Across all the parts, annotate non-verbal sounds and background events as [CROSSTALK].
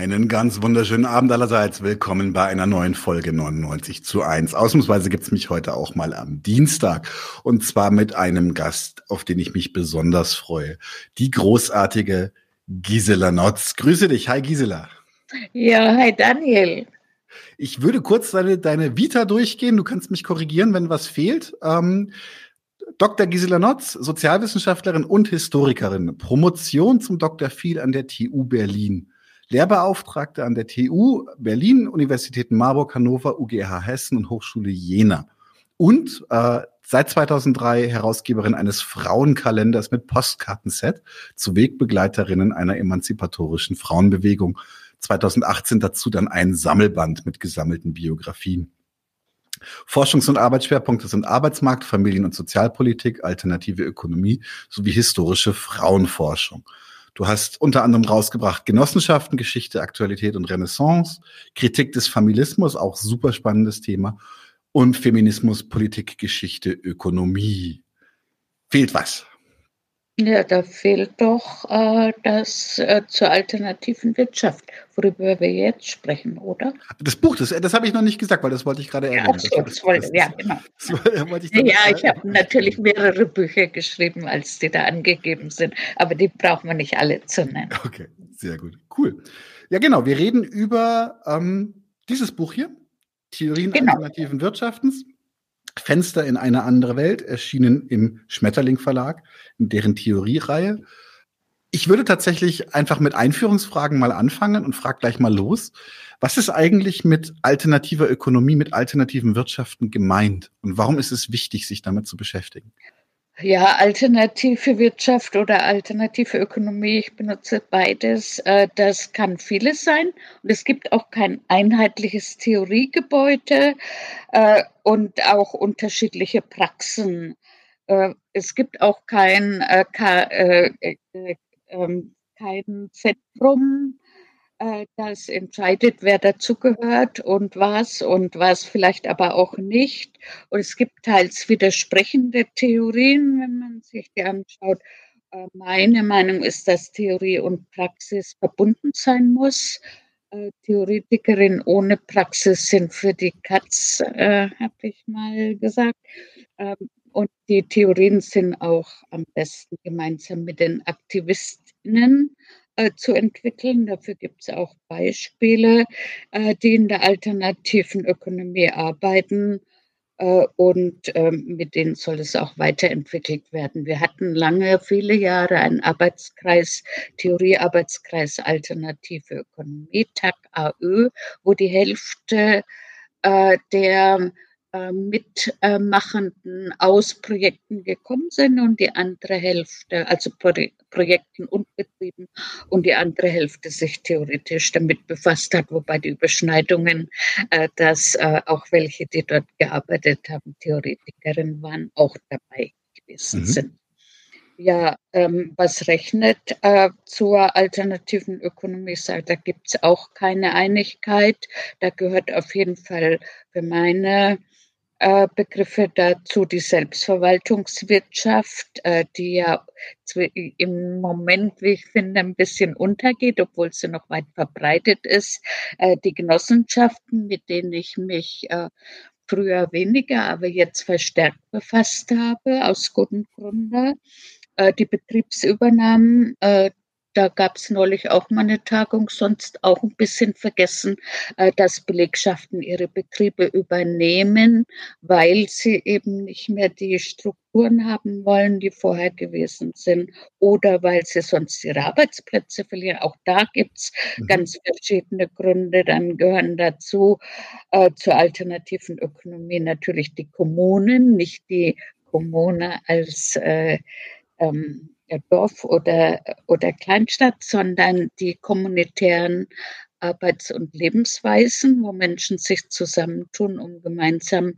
Einen ganz wunderschönen Abend allerseits. Willkommen bei einer neuen Folge 99 zu 1. Ausnahmsweise gibt's mich heute auch mal am Dienstag. Und zwar mit einem Gast, auf den ich mich besonders freue. Die großartige Gisela Notz. Grüße dich. Hi Gisela. Ja, hi Daniel. Ich würde kurz deine, deine Vita durchgehen. Du kannst mich korrigieren, wenn was fehlt. Ähm, Dr. Gisela Notz, Sozialwissenschaftlerin und Historikerin. Promotion zum Dr. Viel an der TU Berlin. Lehrbeauftragte an der TU Berlin, Universitäten Marburg, Hannover, UGH Hessen und Hochschule Jena. Und äh, seit 2003 Herausgeberin eines Frauenkalenders mit Postkartenset zu Wegbegleiterinnen einer emanzipatorischen Frauenbewegung. 2018 dazu dann ein Sammelband mit gesammelten Biografien. Forschungs- und Arbeitsschwerpunkte sind Arbeitsmarkt, Familien- und Sozialpolitik, alternative Ökonomie sowie historische Frauenforschung. Du hast unter anderem rausgebracht Genossenschaften, Geschichte, Aktualität und Renaissance, Kritik des Familismus, auch super spannendes Thema, und Feminismus, Politik, Geschichte, Ökonomie. Fehlt was? Ja, da fehlt doch äh, das äh, zur alternativen Wirtschaft, worüber wir jetzt sprechen, oder? Das Buch, das, das habe ich noch nicht gesagt, weil das wollte ich gerade erwähnen. Ja, so, wollte, ja, genau. ich ja, ich habe natürlich mehrere Bücher geschrieben, als die da angegeben sind, aber die brauchen wir nicht alle zu nennen. Okay, sehr gut. Cool. Ja, genau, wir reden über ähm, dieses Buch hier, Theorien genau. alternativen Wirtschaftens. Fenster in eine andere Welt, erschienen im Schmetterling Verlag, in deren Theoriereihe. Ich würde tatsächlich einfach mit Einführungsfragen mal anfangen und frage gleich mal los. Was ist eigentlich mit alternativer Ökonomie, mit alternativen Wirtschaften gemeint? Und warum ist es wichtig, sich damit zu beschäftigen? Ja, alternative Wirtschaft oder alternative Ökonomie, ich benutze beides. Äh, das kann vieles sein. Und es gibt auch kein einheitliches Theoriegebäude äh, und auch unterschiedliche Praxen. Äh, es gibt auch kein, ähm, kein Zentrum das entscheidet, wer dazugehört und was und was vielleicht aber auch nicht. Und es gibt teils widersprechende Theorien, wenn man sich die anschaut. Äh, meine Meinung ist, dass Theorie und Praxis verbunden sein muss. Äh, Theoretikerin ohne Praxis sind für die Katz, äh, habe ich mal gesagt. Ähm, und die Theorien sind auch am besten gemeinsam mit den Aktivistinnen äh, zu entwickeln. Dafür gibt es auch Beispiele, äh, die in der alternativen Ökonomie arbeiten. Äh, und ähm, mit denen soll es auch weiterentwickelt werden. Wir hatten lange, viele Jahre einen Arbeitskreis, Theoriearbeitskreis Alternative Ökonomie, TAG AÖ, wo die Hälfte äh, der Mitmachenden aus Projekten gekommen sind und die andere Hälfte, also Projekten und Betrieben und die andere Hälfte sich theoretisch damit befasst hat, wobei die Überschneidungen, äh, dass äh, auch welche, die dort gearbeitet haben, Theoretikerinnen waren, auch dabei gewesen mhm. sind. Ja, ähm, was rechnet äh, zur alternativen Ökonomie? Ich sage, da gibt es auch keine Einigkeit. Da gehört auf jeden Fall für meine äh, Begriffe dazu, die Selbstverwaltungswirtschaft, äh, die ja im Moment, wie ich finde, ein bisschen untergeht, obwohl sie noch weit verbreitet ist. Äh, die Genossenschaften, mit denen ich mich früher weniger, aber jetzt verstärkt befasst habe, aus gutem Grunde. Die Betriebsübernahmen, da gab es neulich auch mal eine Tagung, sonst auch ein bisschen vergessen, äh, dass Belegschaften ihre Betriebe übernehmen, weil sie eben nicht mehr die Strukturen haben wollen, die vorher gewesen sind, oder weil sie sonst ihre Arbeitsplätze verlieren. Auch da gibt es mhm. ganz verschiedene Gründe. Dann gehören dazu äh, zur alternativen Ökonomie natürlich die Kommunen, nicht die Kommune als äh, ähm, Dorf oder, oder Kleinstadt, sondern die kommunitären Arbeits- und Lebensweisen, wo Menschen sich zusammentun, um gemeinsam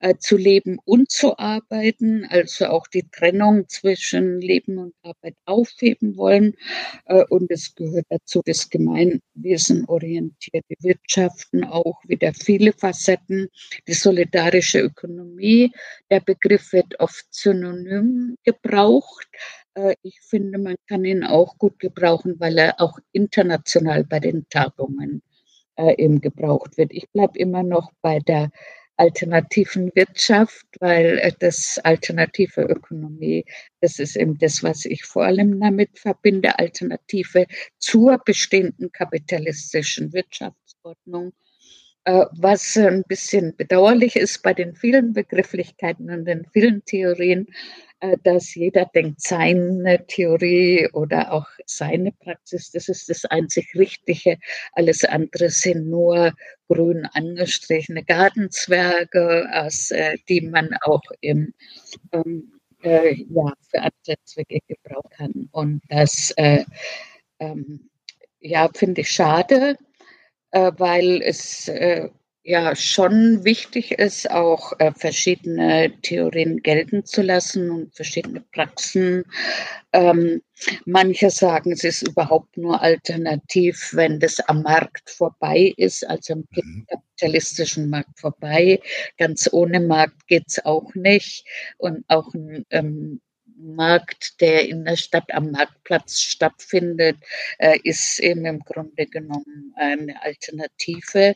äh, zu leben und zu arbeiten, also auch die Trennung zwischen Leben und Arbeit aufheben wollen. Äh, und es gehört dazu das gemeinwesenorientierte Wirtschaften, auch wieder viele Facetten, die solidarische Ökonomie. Der Begriff wird oft synonym gebraucht. Äh, ich finde, man kann ihn auch gut gebrauchen, weil er auch international bei den Tagungen äh, eben gebraucht wird. Ich bleibe immer noch bei der alternativen Wirtschaft, weil äh, das alternative Ökonomie, das ist eben das, was ich vor allem damit verbinde, Alternative zur bestehenden kapitalistischen Wirtschaftsordnung. Äh, was ein bisschen bedauerlich ist bei den vielen Begrifflichkeiten und den vielen Theorien, äh, dass jeder denkt, seine Theorie oder auch seine Praxis, das ist das einzig Richtige. Alles andere sind nur grün angestrichene Gartenzwerge, aus, äh, die man auch im, ähm, äh, ja, für andere Zwecke gebrauchen kann. Und das äh, ähm, ja, finde ich schade, äh, weil es äh, ja schon wichtig ist, auch äh, verschiedene Theorien gelten zu lassen und verschiedene Praxen. Ähm, manche sagen, es ist überhaupt nur alternativ, wenn das am Markt vorbei ist, also am mhm. kapitalistischen Markt vorbei. Ganz ohne Markt geht es auch nicht. Und auch ein ähm, Markt, der in der Stadt am Marktplatz stattfindet, äh, ist eben im Grunde genommen eine Alternative.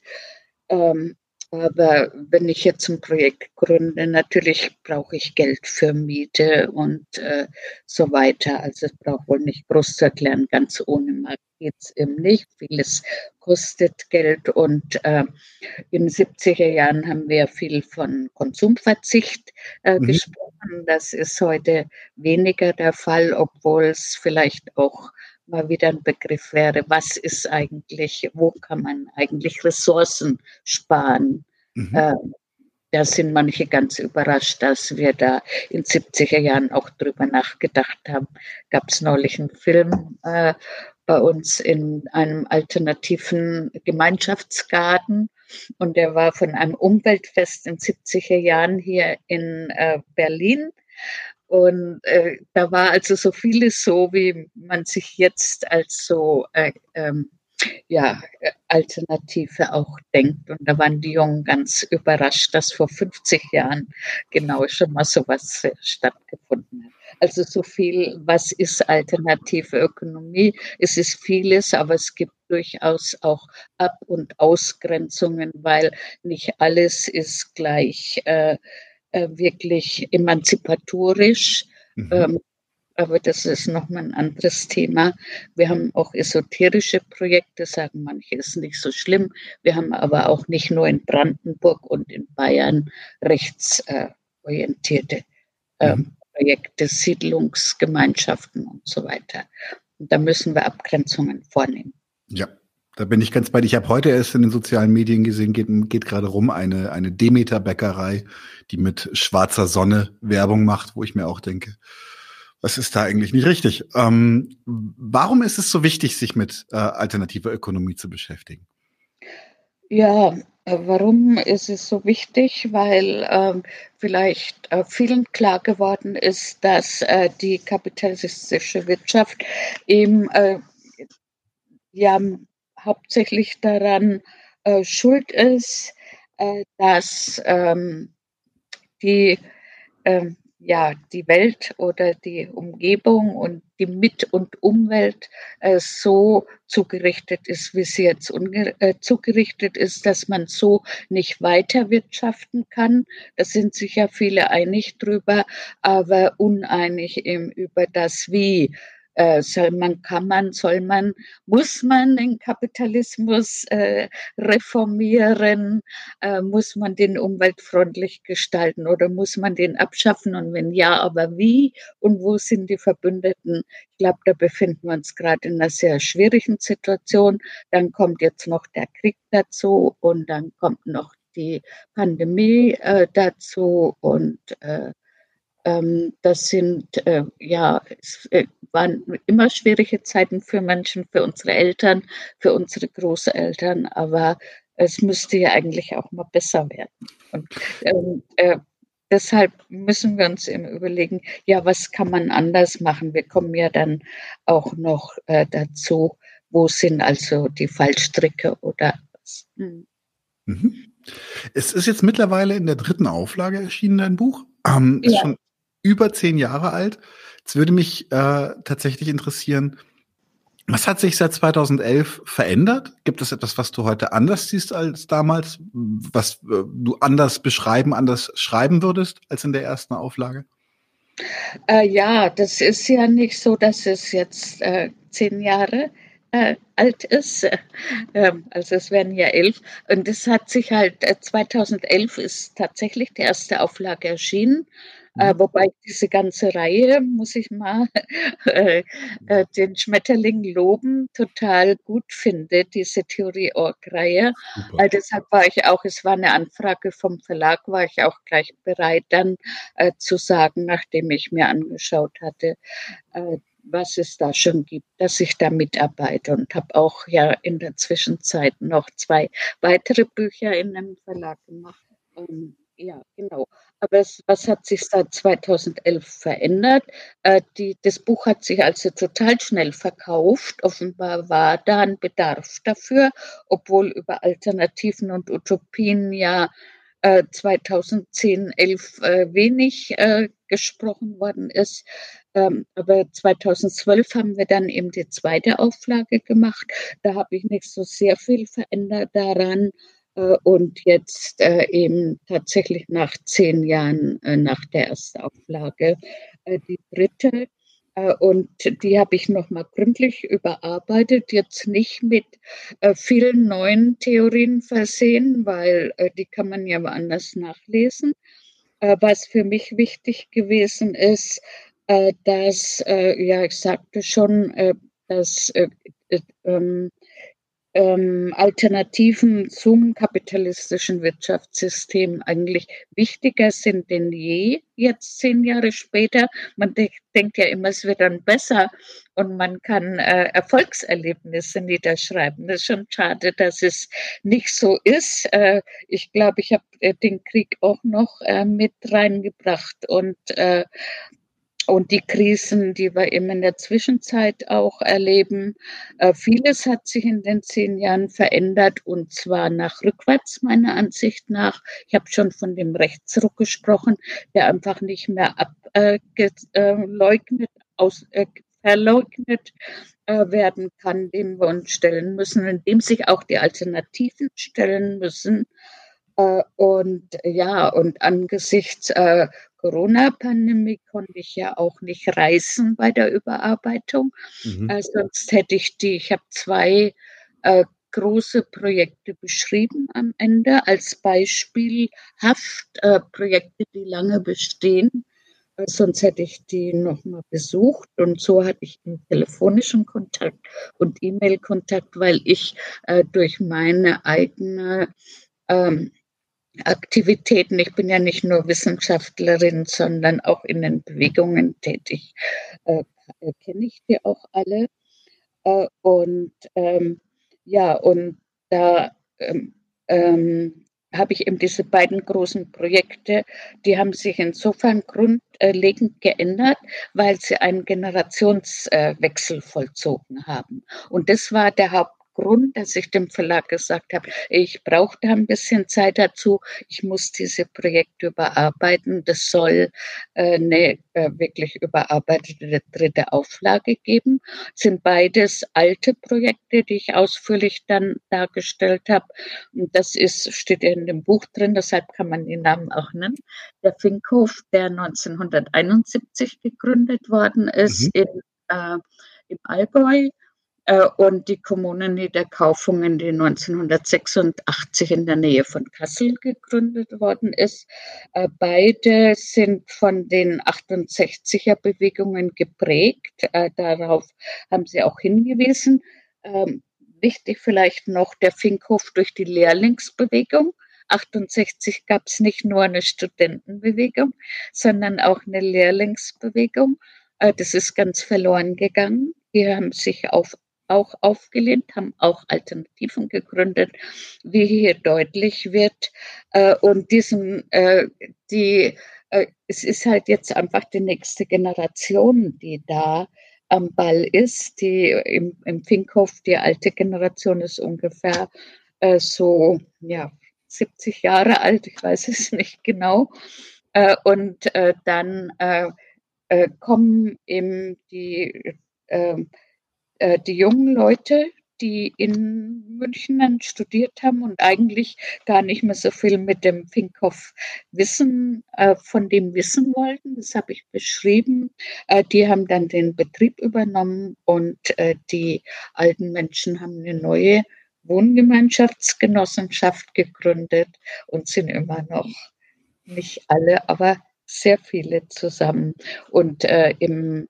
Ähm, aber wenn ich jetzt ein Projekt gründe, natürlich brauche ich Geld für Miete und äh, so weiter. Also es braucht wohl nicht groß zu erklären, ganz ohne Markt geht es eben nicht. Vieles kostet Geld und äh, in den 70er Jahren haben wir viel von Konsumverzicht äh, mhm. gesprochen. Das ist heute weniger der Fall, obwohl es vielleicht auch mal wieder ein Begriff wäre, was ist eigentlich, wo kann man eigentlich Ressourcen sparen? Mhm. Äh, da sind manche ganz überrascht, dass wir da in 70er Jahren auch drüber nachgedacht haben. Gab es neulich einen Film äh, bei uns in einem alternativen Gemeinschaftsgarten und der war von einem Umweltfest in 70er Jahren hier in äh, Berlin. Und äh, da war also so vieles so, wie man sich jetzt als so äh, ähm, ja, Alternative auch denkt. Und da waren die Jungen ganz überrascht, dass vor 50 Jahren genau schon mal sowas äh, stattgefunden hat. Also so viel, was ist alternative Ökonomie? Es ist vieles, aber es gibt durchaus auch Ab- und Ausgrenzungen, weil nicht alles ist gleich äh, äh, wirklich emanzipatorisch. Mhm. Ähm, aber das ist nochmal ein anderes Thema. Wir haben auch esoterische Projekte, sagen manche, ist nicht so schlimm. Wir haben aber auch nicht nur in Brandenburg und in Bayern rechtsorientierte äh, mhm. Projekte, Siedlungsgemeinschaften und so weiter. Und da müssen wir Abgrenzungen vornehmen. Ja, da bin ich ganz bei dir. Ich habe heute erst in den sozialen Medien gesehen, geht, geht gerade rum, eine, eine Demeter-Bäckerei, die mit schwarzer Sonne Werbung macht, wo ich mir auch denke, was ist da eigentlich nicht richtig? Ähm, warum ist es so wichtig, sich mit äh, alternativer Ökonomie zu beschäftigen? Ja, äh, warum ist es so wichtig? Weil ähm, vielleicht äh, vielen klar geworden ist, dass äh, die kapitalistische Wirtschaft eben äh, ja hauptsächlich daran äh, schuld ist, äh, dass ähm, die, äh, ja, die Welt oder die Umgebung und die Mit- und Umwelt äh, so zugerichtet ist, wie sie jetzt äh, zugerichtet ist, dass man so nicht weiter wirtschaften kann. Da sind sich ja viele einig drüber, aber uneinig eben über das Wie äh, soll man, kann man, soll man, muss man den Kapitalismus äh, reformieren? Äh, muss man den umweltfreundlich gestalten oder muss man den abschaffen? Und wenn ja, aber wie? Und wo sind die Verbündeten? Ich glaube, da befinden wir uns gerade in einer sehr schwierigen Situation. Dann kommt jetzt noch der Krieg dazu und dann kommt noch die Pandemie äh, dazu und äh, das sind äh, ja es äh, waren immer schwierige Zeiten für Menschen, für unsere Eltern, für unsere Großeltern, aber es müsste ja eigentlich auch mal besser werden. Und ähm, äh, deshalb müssen wir uns eben überlegen, ja, was kann man anders machen? Wir kommen ja dann auch noch äh, dazu, wo sind also die Fallstricke oder was. Hm. Mhm. Es ist jetzt mittlerweile in der dritten Auflage erschienen, dein Buch. Ähm, ist ja. schon über zehn Jahre alt. Jetzt würde mich äh, tatsächlich interessieren, was hat sich seit 2011 verändert? Gibt es etwas, was du heute anders siehst als damals, was äh, du anders beschreiben, anders schreiben würdest als in der ersten Auflage? Äh, ja, das ist ja nicht so, dass es jetzt äh, zehn Jahre äh, alt ist. [LAUGHS] Ähm, also es werden ja elf. Und es hat sich halt, 2011 äh, ist tatsächlich die erste Auflage erschienen. Äh, mhm. wobei diese ganze Reihe, muss ich mal [LAUGHS] äh, äh, den Schmetterling loben, total gut finde, diese Theorie-Org-Reihe. Äh, deshalb war ich auch, es war eine Anfrage vom Verlag, war ich auch gleich bereit, dann äh, zu sagen, nachdem ich mir angeschaut hatte, äh, was es da schon gibt, dass ich da mitarbeite und habe auch ja in der Zwischenzeit noch zwei weitere Bücher in einem Verlag gemacht. Ähm, ja, genau. Aber es, was hat sich seit 2011 verändert? Äh, die, das Buch hat sich also total schnell verkauft. Offenbar war da ein Bedarf dafür, obwohl über Alternativen und Utopien ja äh, 2010, 11 äh, wenig äh, gesprochen worden ist. Ähm, aber 2012 haben wir dann eben die zweite Auflage gemacht. Da habe ich nicht so sehr viel verändert daran. Äh, und jetzt äh, eben tatsächlich nach zehn Jahren äh, nach der Erstauflage die dritte. Und die habe ich nochmal gründlich überarbeitet, jetzt nicht mit vielen neuen Theorien versehen, weil die kann man ja woanders nachlesen. Was für mich wichtig gewesen ist, dass, ja, ich sagte schon, dass ähm, Alternativen zum kapitalistischen Wirtschaftssystem eigentlich wichtiger sind denn je, jetzt zehn Jahre später. Man de denkt ja immer, es wird dann besser und man kann äh, Erfolgserlebnisse niederschreiben. Das ist schon schade, dass es nicht so ist. Äh, ich glaube, ich habe äh, den Krieg auch noch äh, mit reingebracht und äh, und die Krisen, die wir eben in der Zwischenzeit auch erleben. Äh, vieles hat sich in den zehn Jahren verändert und zwar nach rückwärts, meiner Ansicht nach. Ich habe schon von dem Rechtsruck gesprochen, der einfach nicht mehr abgeleugnet, aus, äh, verleugnet äh, werden kann, dem wir uns stellen müssen, indem sich auch die Alternativen stellen müssen. Äh, und ja, und angesichts äh, Corona-Pandemie konnte ich ja auch nicht reisen bei der Überarbeitung. Mhm. Äh, sonst hätte ich die, ich habe zwei äh, große Projekte beschrieben am Ende als beispielhaft äh, Projekte, die lange bestehen. Äh, sonst hätte ich die nochmal besucht und so hatte ich einen telefonischen Kontakt und E-Mail-Kontakt, weil ich äh, durch meine eigene ähm, Aktivitäten. Ich bin ja nicht nur Wissenschaftlerin, sondern auch in den Bewegungen tätig. Äh, Kenne ich die auch alle. Äh, und ähm, ja, und da ähm, ähm, habe ich eben diese beiden großen Projekte, die haben sich insofern grundlegend geändert, weil sie einen Generationswechsel vollzogen haben. Und das war der Haupt Grund, dass ich dem Verlag gesagt habe, ich brauche da ein bisschen Zeit dazu. Ich muss diese Projekte überarbeiten. Das soll äh, eine äh, wirklich überarbeitete dritte Auflage geben. Das sind beides alte Projekte, die ich ausführlich dann dargestellt habe. Und das ist, steht in dem Buch drin, deshalb kann man den Namen auch nennen. Der Finkhof, der 1971 gegründet worden ist mhm. in, äh, im Allgäu äh, und die Kommune Niederkaufungen, die 1986 in der Nähe von Kassel gegründet worden ist. Äh, beide sind von den 68er Bewegungen geprägt. Äh, darauf haben Sie auch hingewiesen. Ähm, wichtig vielleicht noch der Finkhof durch die Lehrlingsbewegung. 68 gab es nicht nur eine Studentenbewegung, sondern auch eine Lehrlingsbewegung. Das ist ganz verloren gegangen. Die haben sich auf auch aufgelehnt, haben auch Alternativen gegründet, wie hier deutlich wird. Äh, und diesem, äh, die, äh, es ist halt jetzt einfach die nächste Generation, die da am Ball ist. Die im, im Finkhof, die alte Generation ist ungefähr so, ja, 70 Jahre alt, ich weiß es nicht genau. und dann kommen eben die, äh, die jungen Leute, die in München dann studiert haben und eigentlich gar nicht mehr so viel mit dem Finkhoff wissen, äh, von dem wissen wollten. Das habe ich beschrieben. Äh, die haben dann den Betrieb übernommen und äh, die alten Menschen haben eine neue Wohngemeinschaftsgenossenschaft gegründet und sind immer noch nicht alle, aber sehr viele zusammen. Und äh, im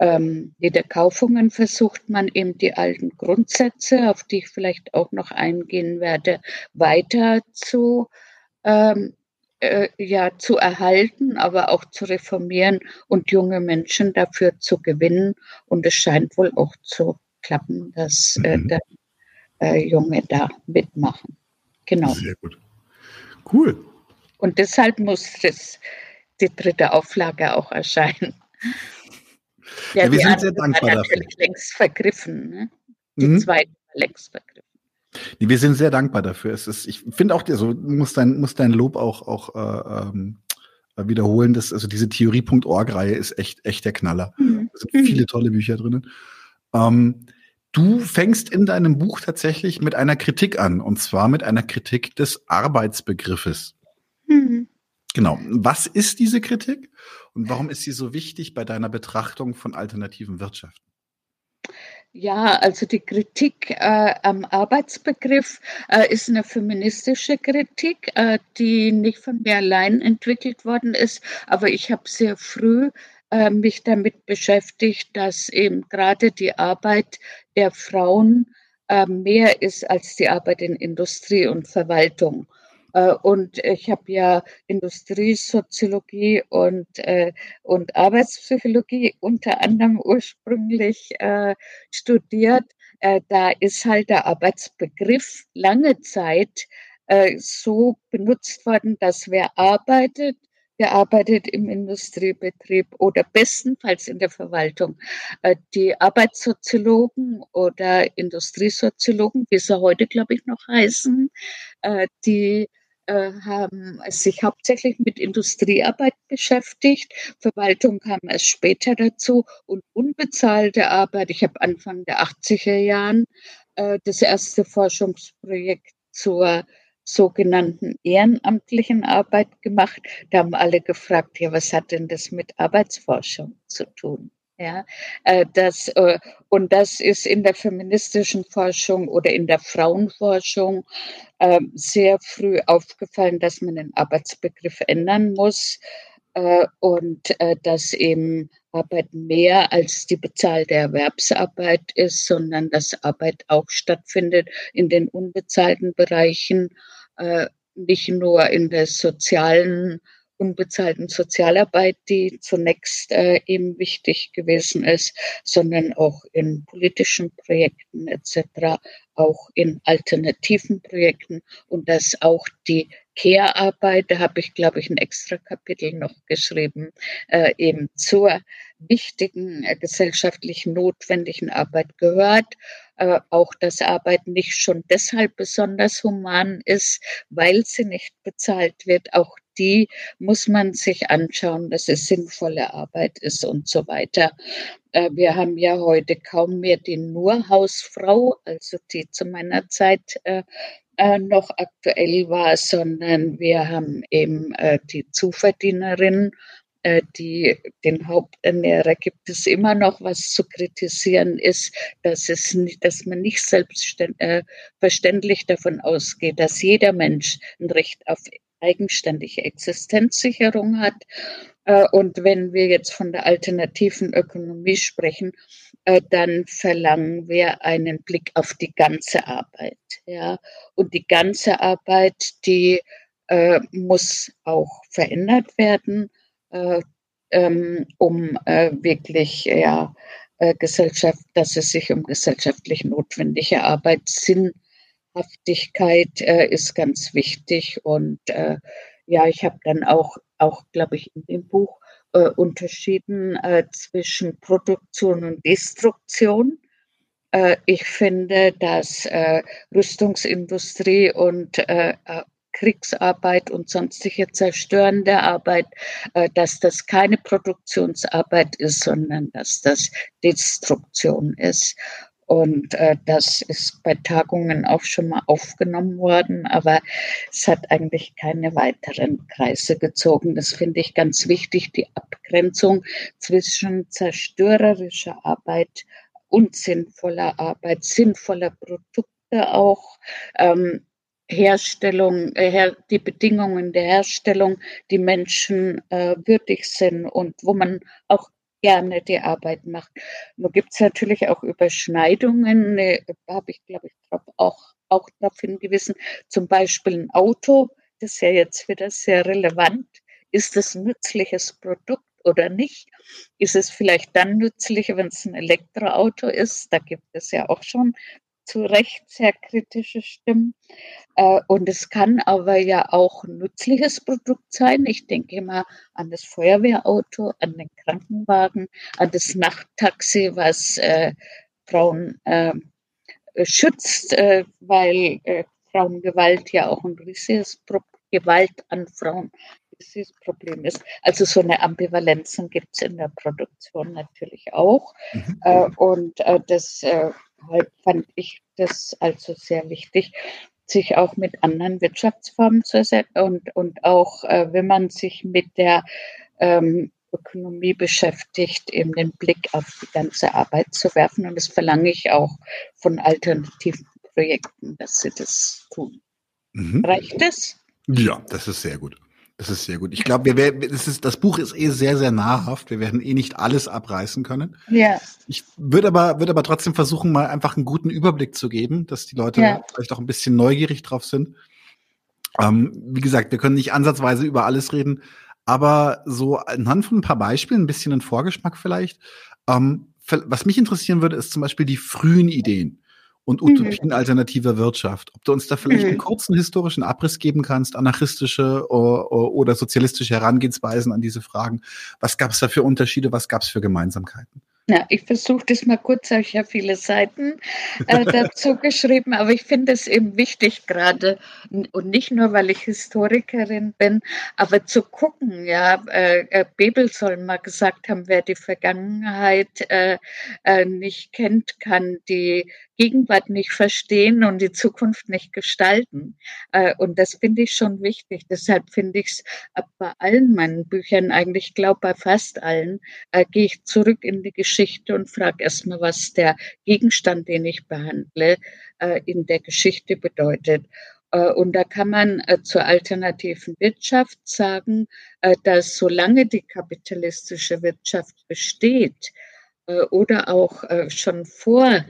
ähm, Wiederkaufungen versucht man eben die alten Grundsätze, auf die ich vielleicht auch noch eingehen werde, weiter zu, ähm, äh, ja, zu erhalten, aber auch zu reformieren und junge Menschen dafür zu gewinnen. Und es scheint wohl auch zu klappen, dass äh, mhm. der äh, Junge da mitmachen. Genau. Sehr gut. Cool. Und deshalb muss das, die dritte Auflage auch erscheinen. Ja, ja wir sind sehr dankbar dafür. längst vergriffen. Ne? Die mhm. zweite war längst vergriffen. Wir sind sehr dankbar dafür. Es ist, ich finde auch, also muss dein, muss dein Lob auch, auch äh, ähm, wiederholen. Dass, also diese Theorie.org-Reihe ist echt, echt der Knaller. Mhm. Da sind mhm. viele tolle Bücher drinnen. Ähm, Du fängst in deinem Buch tatsächlich mit einer Kritik an, und zwar mit einer Kritik des Arbeitsbegriffes. Mhm. Genau. Was ist diese Kritik und warum ist sie so wichtig bei deiner Betrachtung von alternativen Wirtschaften? Ja, also die Kritik äh, am Arbeitsbegriff äh, ist eine feministische Kritik, äh, die nicht von mir allein entwickelt worden ist, aber ich habe sehr früh äh, mich damit beschäftigt, dass eben gerade die Arbeit der Frauen äh, mehr ist als die Arbeit in Industrie und Verwaltung. Äh, und ich habe ja Industriesoziologie und, äh, und Arbeitspsychologie unter anderem ursprünglich äh, studiert. Da ist halt der Arbeitsbegriff lange Zeit so benutzt worden, dass wer arbeitet, gearbeitet im Industriebetrieb oder bestenfalls in der Verwaltung. Die Arbeitssoziologen oder Industriesoziologen, wie sie heute, glaube ich, noch heißen, die äh, haben sich hauptsächlich mit Industriearbeit beschäftigt. Verwaltung kam erst später dazu und unbezahlte Arbeit. Ich habe Anfang der 80er Jahren das erste Forschungsprojekt zur sogenannten ehrenamtlichen Arbeit gemacht. Da haben alle gefragt, ja, was hat denn das mit Arbeitsforschung zu tun? Ja, äh, das, äh, und das ist in der feministischen Forschung oder in der Frauenforschung äh, sehr früh aufgefallen, dass man den Arbeitsbegriff ändern muss und dass eben Arbeit mehr als die bezahlte Erwerbsarbeit ist, sondern dass Arbeit auch stattfindet in den unbezahlten Bereichen äh, nicht nur in der sozialen, unbezahlten Sozialarbeit, die zunächst äh, eben wichtig gewesen ist, sondern auch in politischen Projekten etc., auch in alternativen Projekten und dass auch die Care-Arbeit, da habe ich, glaube ich, ein extra Kapitel noch geschrieben, äh, eben zur wichtigen äh, gesellschaftlich notwendigen Arbeit gehört. Äh, auch dass Arbeit nicht schon deshalb besonders human ist, weil sie nicht bezahlt wird. Auch die muss man sich anschauen, dass es sinnvolle Arbeit ist und so weiter. Äh, wir haben ja heute kaum mehr die nur Hausfrau, also die zu meiner Zeit äh, äh, noch aktuell war, sondern wir haben eben die Zuverdienerin, die den Haupternährer gibt es immer noch, was zu kritisieren ist, dass es dass man nicht selbstverständlich davon ausgeht, dass jeder Mensch ein Recht auf eigenständige Existenzsicherung hat. Äh, und wenn wir jetzt von der alternativen Ökonomie sprechen, äh, dann verlangen wir einen Blick auf die ganze Arbeit. Ja, und die ganze Arbeit, die äh, muss auch verändert werden, ähm, um wirklich ja Gesellschaft, dass es sich um gesellschaftlich notwendige Arbeit Sinn Haftigkeit äh, ist ganz wichtig. Und äh, ja, ich habe dann auch, auch glaube ich, in dem Buch äh, unterschieden äh, zwischen Produktion und Destruktion. Äh, ich finde, dass äh, Rüstungsindustrie und Kriegsarbeit und sonstige zerstörende Arbeit, dass das keine Produktionsarbeit ist, sondern dass das Destruktion ist. Und äh, das ist bei Tagungen auch schon mal aufgenommen worden, aber es hat eigentlich keine weiteren Kreise gezogen. Das finde ich ganz wichtig, die Abgrenzung zwischen zerstörerischer Arbeit und sinnvoller Arbeit, sinnvoller Produkte auch. Ähm, Herstellung, äh, die Bedingungen der Herstellung, die Menschen äh, würdig sind und wo man auch gerne die Arbeit macht. Nur gibt es natürlich auch Überschneidungen, äh, habe ich, glaube ich, glaub auch, auch darauf hingewiesen, zum Beispiel ein Auto, das ist ja jetzt wieder sehr relevant. Ist es ein nützliches Produkt oder nicht? Ist es vielleicht dann nützlicher, wenn es ein Elektroauto ist? Da gibt es ja auch schon zu Recht sehr kritische Stimmen. Äh, und es kann aber ja auch ein nützliches Produkt sein. Ich denke immer an das Feuerwehrauto, an den Krankenwagen, an das Nachttaxi, was äh, Frauen äh, schützt, äh, weil Frauengewalt ja auch ein riesiges Problem Gewalt an Frauen dieses Problem ist. Also so eine Ambivalenzen gibt es in der Produktion natürlich auch. Mhm. Und das halt fand ich das also sehr wichtig, sich auch mit anderen Wirtschaftsformen zu ersetzen und, und auch, äh, wenn man sich mit der ähm, Ökonomie beschäftigt, eben den Blick auf die ganze Arbeit zu werfen. Und das verlange ich auch von alternativen Projekten, dass sie das tun. Mhm. Reicht das? Ja, das ist sehr gut. Das ist sehr gut. Ich glaube, wir das, ist, das Buch ist eh sehr, sehr nahrhaft. Wir werden eh nicht alles abreißen können. Ja. Ich würde aber, würde aber trotzdem versuchen, mal einfach einen guten Überblick zu geben, dass die Leute ja. vielleicht auch ein bisschen neugierig drauf sind. Ähm, wie gesagt, wir können nicht ansatzweise über alles reden, aber so anhand von ein paar Beispielen, ein bisschen ein Vorgeschmack vielleicht. Ähm, was mich interessieren würde, ist zum Beispiel die frühen Ideen und mhm. Utopien alternativer Wirtschaft. Ob du uns da vielleicht einen mhm. kurzen historischen Abriss geben kannst, anarchistische oder sozialistische Herangehensweisen an diese Fragen. Was gab es da für Unterschiede, was gab es für Gemeinsamkeiten? Ja, ich versuche das mal kurz, habe ich ja viele Seiten äh, dazu [LAUGHS] geschrieben, aber ich finde es eben wichtig gerade und nicht nur, weil ich Historikerin bin, aber zu gucken, ja, äh, äh Bebel soll mal gesagt haben, wer die Vergangenheit äh, äh, nicht kennt, kann die Gegenwart nicht verstehen und die Zukunft nicht gestalten. Äh, und das finde ich schon wichtig. Deshalb finde ich es bei allen meinen Büchern, eigentlich glaube bei fast allen, äh, gehe ich zurück in die Geschichte und frage erstmal, was der Gegenstand, den ich behandle, äh, in der Geschichte bedeutet. Und da kann man zur alternativen Wirtschaft sagen, dass solange die kapitalistische Wirtschaft besteht oder auch schon vor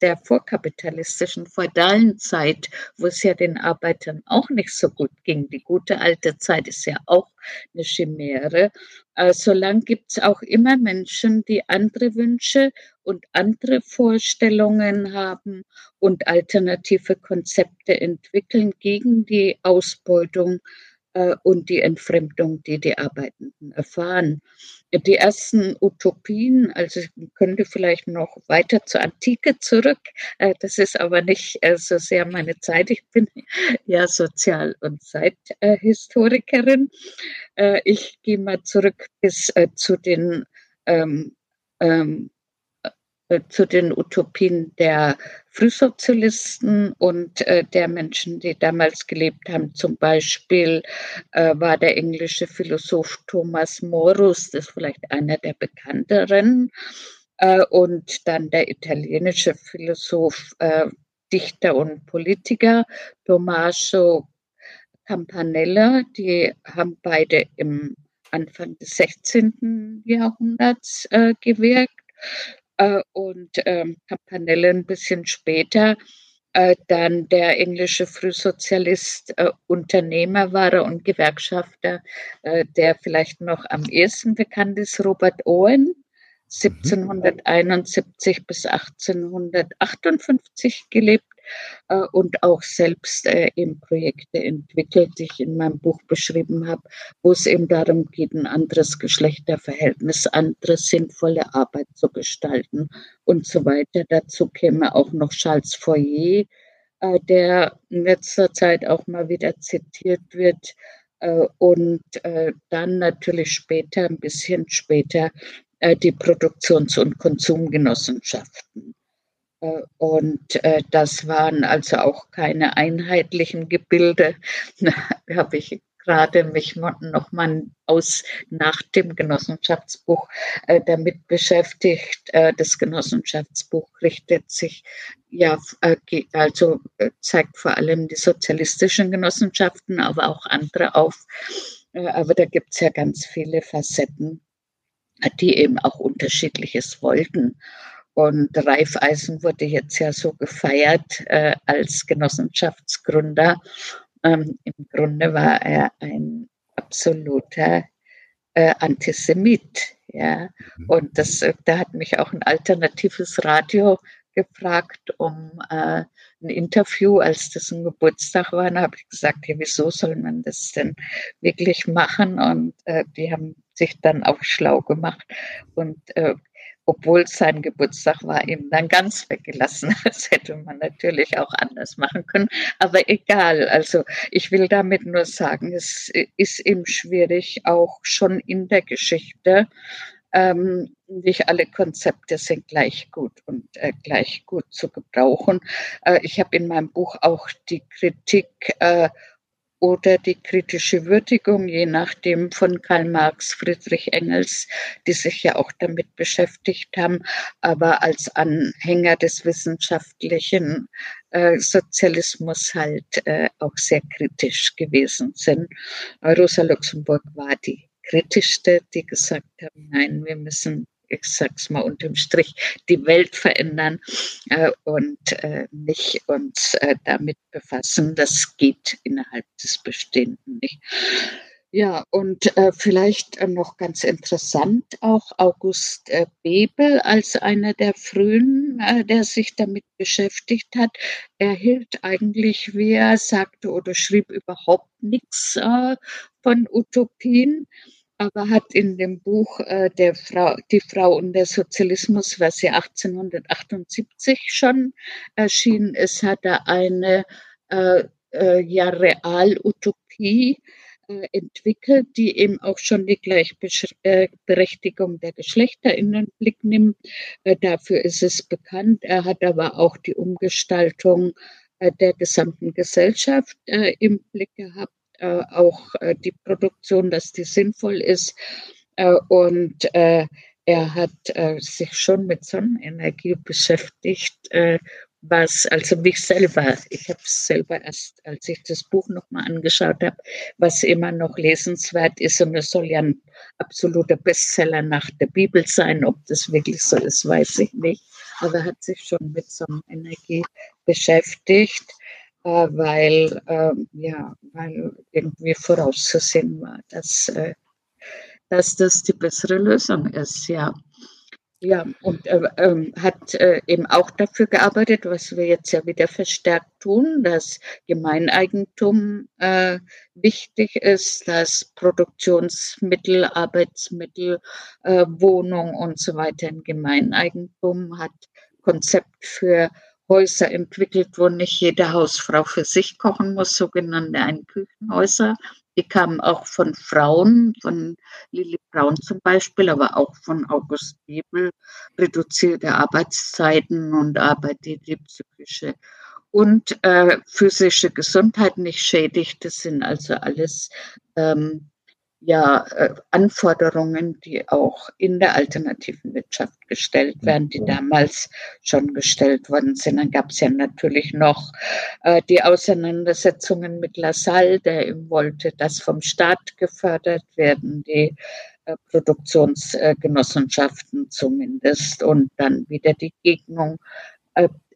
der vorkapitalistischen feudalen Zeit, wo es ja den Arbeitern auch nicht so gut ging. Die gute alte Zeit ist ja auch eine Chimäre. Solange gibt es auch immer Menschen, die andere Wünsche und andere Vorstellungen haben und alternative Konzepte entwickeln gegen die Ausbeutung und die Entfremdung, die die Arbeitenden erfahren. Die ersten Utopien, also ich könnte vielleicht noch weiter zur Antike zurück, äh, das ist aber nicht äh, so sehr meine Zeit. Ich bin [LAUGHS] ja Sozial- und Zeithistorikerin. Ich gehe mal zurück bis zu den ähm, ähm, äh, zu den Utopien der Frühsozialisten und äh, der Menschen, die damals gelebt haben. Zum Beispiel äh, war der englische Philosoph Thomas Morus, das ist vielleicht einer der bekannteren, äh, und dann der italienische Philosoph, äh, Dichter und Politiker Tommaso Campanella. Die haben beide im Anfang des 16. Jahrhunderts äh, gewirkt äh, und ähm, Campanelle ein bisschen später. Äh, dann der englische Frühsozialist, äh, Unternehmer war er und Gewerkschafter, äh, der vielleicht noch am ehesten bekannt ist, Robert Owen, 1771 mhm. bis 1858 gelebt äh, und auch selbst äh, eben Projekte entwickelt, die ich in meinem Buch beschrieben habe, wo es eben darum geht, ein anderes Geschlechterverhältnis, andere sinnvolle Arbeit zu gestalten und so weiter. Dazu käme auch noch Charles Fourier, äh, der in letzter Zeit auch mal wieder zitiert wird. Äh, und äh, dann natürlich später, ein bisschen später, äh, die Produktions- und Konsumgenossenschaften. Und äh, das waren also auch keine einheitlichen Gebilde. [LAUGHS] Da habe ich gerade mich noch mal aus nach dem Genossenschaftsbuch äh, damit beschäftigt. Äh, das Genossenschaftsbuch richtet sich ja äh, also äh, zeigt vor allem die sozialistischen Genossenschaften, aber auch andere auf. Äh, aber da gibt es ja ganz viele Facetten, die eben auch unterschiedliches wollten. Und Raiffeisen wurde jetzt ja so gefeiert äh, als Genossenschaftsgründer. Ähm, Im Grunde war er ein absoluter äh, Antisemit. Ja. Mhm. Und das, äh, da hat mich auch ein alternatives Radio gefragt um äh, ein Interview, als das ein Geburtstag war. Da habe ich gesagt, ja, wieso soll man das denn wirklich machen? Und äh, die haben sich dann auch schlau gemacht und äh, obwohl es sein Geburtstag war, eben dann ganz weggelassen. [LAUGHS] Das hätte man natürlich auch anders machen können. Aber egal. Also ich will damit nur sagen, es ist eben schwierig, auch schon in der Geschichte. Ähm, nicht alle Konzepte sind gleich gut und äh, gleich gut zu gebrauchen. Äh, ich habe in meinem Buch auch die Kritik äh, oder die kritische Würdigung, je nachdem von Karl Marx, Friedrich Engels, die sich ja auch damit beschäftigt haben, aber als Anhänger des wissenschaftlichen äh, Sozialismus halt äh, auch sehr kritisch gewesen sind. Rosa Luxemburg war die kritischste, die gesagt haben, nein, wir müssen ich sag's mal unterm Strich, die Welt verändern äh, und äh, nicht uns äh, damit befassen. Das geht innerhalb des Bestehenden nicht. Ja, und äh, vielleicht äh, noch ganz interessant auch August äh, Bebel als einer der frühen, äh, der sich damit beschäftigt hat. Er hielt eigentlich, wie er sagte oder schrieb, überhaupt nichts äh, von Utopien aber hat in dem Buch äh, der Frau, Die Frau und der Sozialismus, was ja 1878 schon erschienen ist, hat er eine äh, äh, ja, Realutopie äh, entwickelt, die eben auch schon die Gleichberechtigung äh, der Geschlechter in den Blick nimmt. Äh, dafür ist es bekannt. Er hat aber auch die Umgestaltung der gesamten Gesellschaft im Blick gehabt äh, auch äh, die Produktion, dass die sinnvoll ist. Äh, und äh, er hat äh, sich schon mit Sonnenenergie beschäftigt, äh, was, also mich selber, ich habe es selber erst, als ich das Buch nochmal angeschaut habe, was immer noch lesenswert ist und es soll ja ein absoluter Bestseller nach der Bibel sein. Ob das wirklich so ist, weiß ich nicht. Aber er hat sich schon mit Sonnenenergie beschäftigt weil, äh, ja, weil irgendwie vorauszusehen war, dass, äh, dass das die bessere Lösung ist, ja. Ja, und äh, ähm, hat äh, eben auch dafür gearbeitet, was wir jetzt ja wieder verstärkt tun, dass Gemeineigentum äh, wichtig ist, dass Produktionsmittel, Arbeitsmittel, äh, Wohnung und so weiter in Gemeineigentum hat, Konzept für Häuser entwickelt, wo nicht jede Hausfrau für sich kochen muss, sogenannte Einküchenhäuser. Die kamen auch von Frauen, von Lili Braun zum Beispiel, aber auch von August Bebel, reduzierte Arbeitszeiten und Arbeit, die die psychische und äh, physische Gesundheit nicht schädigt. Das sind also alles ähm, ja, äh, Anforderungen, die auch in der alternativen Wirtschaft gestellt werden, die damals schon gestellt worden sind. Dann gab es ja natürlich noch äh, die Auseinandersetzungen mit Lassalle, der ihm wollte, dass vom Staat gefördert werden, die äh, Produktionsgenossenschaften zumindest und dann wieder die Gegnung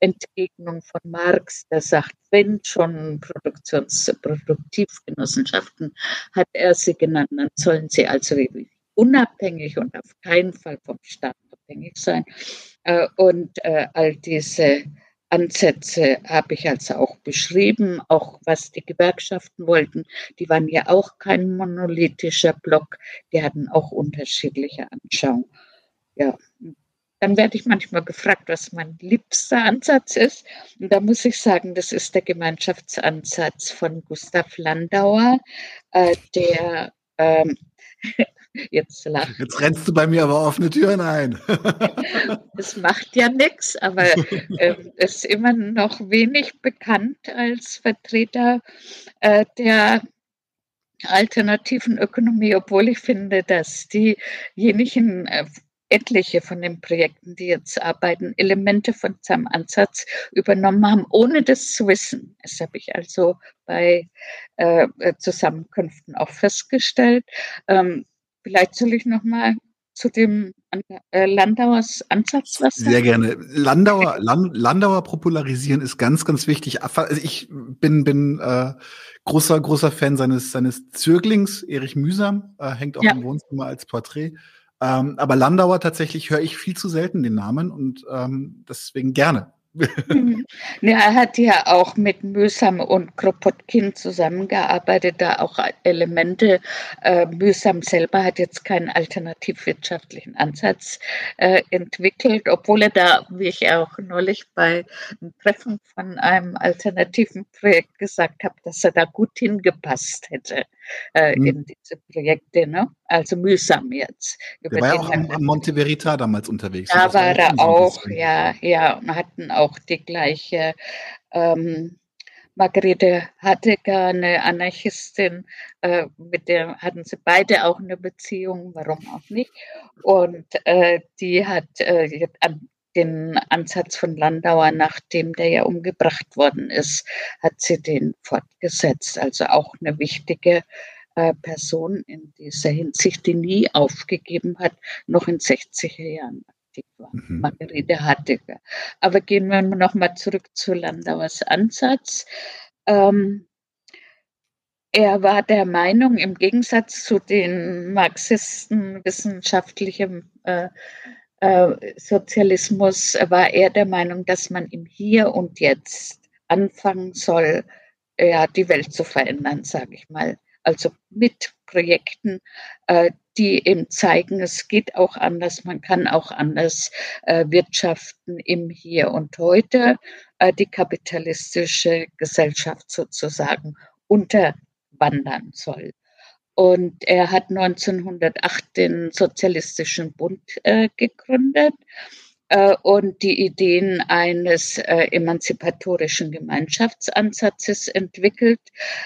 Entgegnung von Marx, der sagt, wenn schon Produktions Produktivgenossenschaften hat er sie genannt, dann sollen sie also unabhängig und auf keinen Fall vom Staat abhängig sein. Äh, und äh, all diese Ansätze habe ich also auch beschrieben, auch was die Gewerkschaften wollten. Die waren ja auch kein monolithischer Block, die hatten auch unterschiedliche Anschauungen. Ja, dann werde ich manchmal gefragt, was mein liebster Ansatz ist. Und da muss ich sagen, das ist der Gemeinschaftsansatz von Gustav Landauer, äh, der ähm, [LAUGHS] Jetzt lacht. Jetzt rennst du bei mir aber offene Türen ein. [LAUGHS] Das macht ja nichts, aber äh, ist immer noch wenig bekannt als Vertreter äh, der alternativen Ökonomie, obwohl ich finde, dass diejenigen äh, etliche von den Projekten, die jetzt arbeiten, Elemente von seinem Ansatz übernommen haben, ohne das zu wissen. Das habe ich also bei äh, Zusammenkünften auch festgestellt. Ähm, vielleicht soll ich noch mal zu dem äh, Landauers Ansatz was sagen? Sehr gerne. Landauer, Land, Landauer popularisieren ist ganz, ganz wichtig. Also ich bin, bin äh, großer, großer Fan seines, seines Zöglings, Erich Mühsam, äh, hängt auch ja. im Wohnzimmer als Porträt. Ähm, aber Landauer tatsächlich höre ich viel zu selten den Namen und ähm, deswegen gerne. Mhm. ja, er hat ja auch mit Mühsam und Kropotkin zusammengearbeitet, da auch Elemente. Äh, Mühsam selber hat jetzt keinen alternativwirtschaftlichen Ansatz äh, entwickelt, obwohl er da, wie ich auch neulich bei einem Treffen von einem alternativen Projekt gesagt habe, dass er da gut hingepasst hätte äh, mhm. in diese Projekte. Ne? Also mühsam jetzt. Der war ja auch am, am Monte Verita damals unterwegs. Da war er auch, ja, ja, und hatten auch die gleiche. Ähm, Margarete Hatteger, eine Anarchistin, äh, mit der hatten sie beide auch eine Beziehung, warum auch nicht. Und äh, die hat äh, an den Ansatz von Landauer, nachdem der ja umgebracht worden ist, hat sie den fortgesetzt. Also auch eine wichtige äh, Person in dieser Hinsicht, die nie aufgegeben hat, noch in 60er Jahren aktiv war. Mhm. Margarete Hartiger. Aber gehen wir noch mal zurück zu Landauers Ansatz. Ähm, er war der Meinung, im Gegensatz zu den Marxisten wissenschaftlichem äh, äh, Sozialismus, war er der Meinung, dass man im Hier und Jetzt anfangen soll, ja, die Welt zu verändern, sage ich mal also mit Projekten, äh, die eben zeigen, es geht auch anders, man kann auch anders äh, wirtschaften im Hier und Heute, äh, die kapitalistische Gesellschaft sozusagen unterwandern soll. Und er hat 1908 den Sozialistischen Bund äh, gegründet äh, und die Ideen eines äh, emanzipatorischen Gemeinschaftsansatzes entwickelt.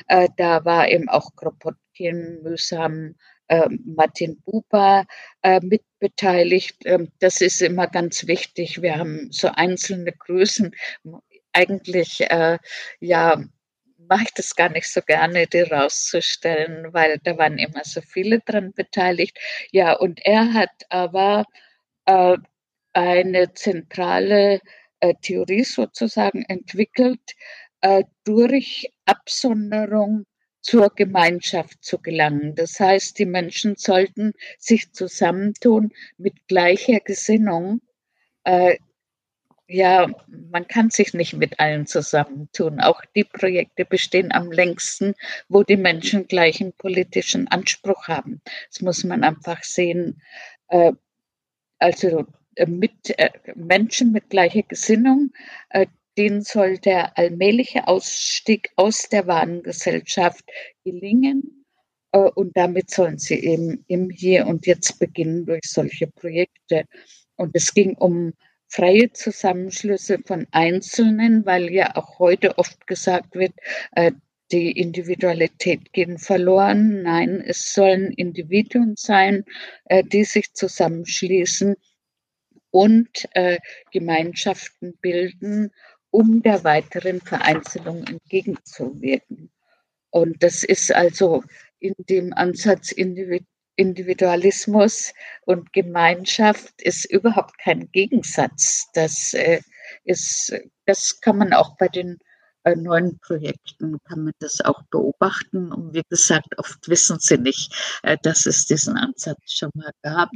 Äh, da war eben auch Kropotkin, Mühsam, äh, Martin Buber äh, mitbeteiligt. Ähm, das ist immer ganz wichtig. Wir haben so einzelne Größen. Eigentlich, äh, ja, mache ich das gar nicht so gerne, die rauszustellen, weil da waren immer so viele dran beteiligt. Ja, und er hat aber äh, eine zentrale äh, Theorie sozusagen entwickelt, äh, durch Absonderung zur Gemeinschaft zu gelangen. Das heißt, die Menschen sollten sich zusammentun mit gleicher Gesinnung. Ja, man kann sich nicht mit allen zusammentun. Auch die Projekte bestehen am längsten, wo die Menschen gleichen politischen Anspruch haben. Das muss man einfach sehen. Äh, also äh, mit äh, Menschen mit gleicher Gesinnung, denen soll der allmähliche Ausstieg aus der Warengesellschaft gelingen. Und damit sollen sie eben im Hier und Jetzt beginnen durch solche Projekte. Und es ging um freie Zusammenschlüsse von Einzelnen, weil ja auch heute oft gesagt wird, die Individualität geht verloren. Nein, es sollen Individuen sein, die sich zusammenschließen und äh, Gemeinschaften bilden, um der weiteren Vereinzelung entgegenzuwirken. Und das ist also in dem Ansatz Individualismus und Gemeinschaft ist überhaupt kein Gegensatz. Das äh, ist, das kann man auch bei den äh, neuen Projekten kann man das auch beobachten. Und wie gesagt, oft wissen sie nicht, äh, dass es diesen Ansatz schon mal gab.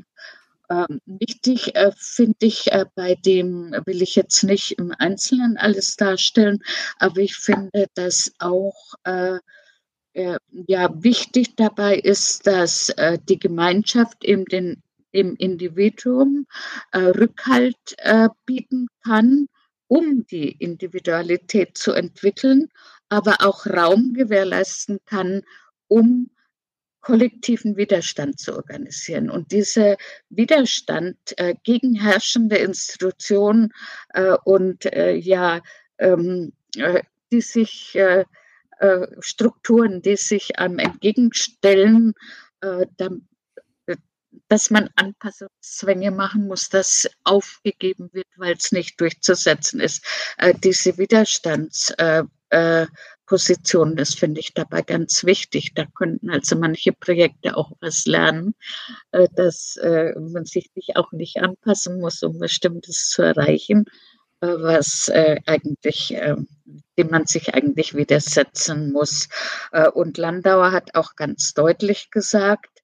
Ähm, wichtig äh, finde ich, äh, bei dem will ich jetzt nicht im Einzelnen alles darstellen, aber ich finde, dass auch äh, ja, wichtig dabei ist, dass äh, die Gemeinschaft eben den dem Individuum äh, Rückhalt äh, bieten kann, um die Individualität zu entwickeln, aber auch Raum gewährleisten kann, um kollektiven Widerstand zu organisieren. Und dieser Widerstand äh, gegen herrschende Institutionen äh, und äh, ja, ähm, äh, die sich äh, äh, Strukturen, die sich einem entgegenstellen, dann, dass man Anpassungszwänge machen muss, dass aufgegeben wird, weil es nicht durchzusetzen ist. diese Widerstands Position. Das finde ich dabei ganz wichtig. Da könnten also manche Projekte auch was lernen, äh, dass äh, man sich nicht auch nicht anpassen muss, um Bestimmtes zu erreichen, äh, was eigentlich, dem man sich eigentlich widersetzen muss. Und Landauer hat auch ganz deutlich gesagt,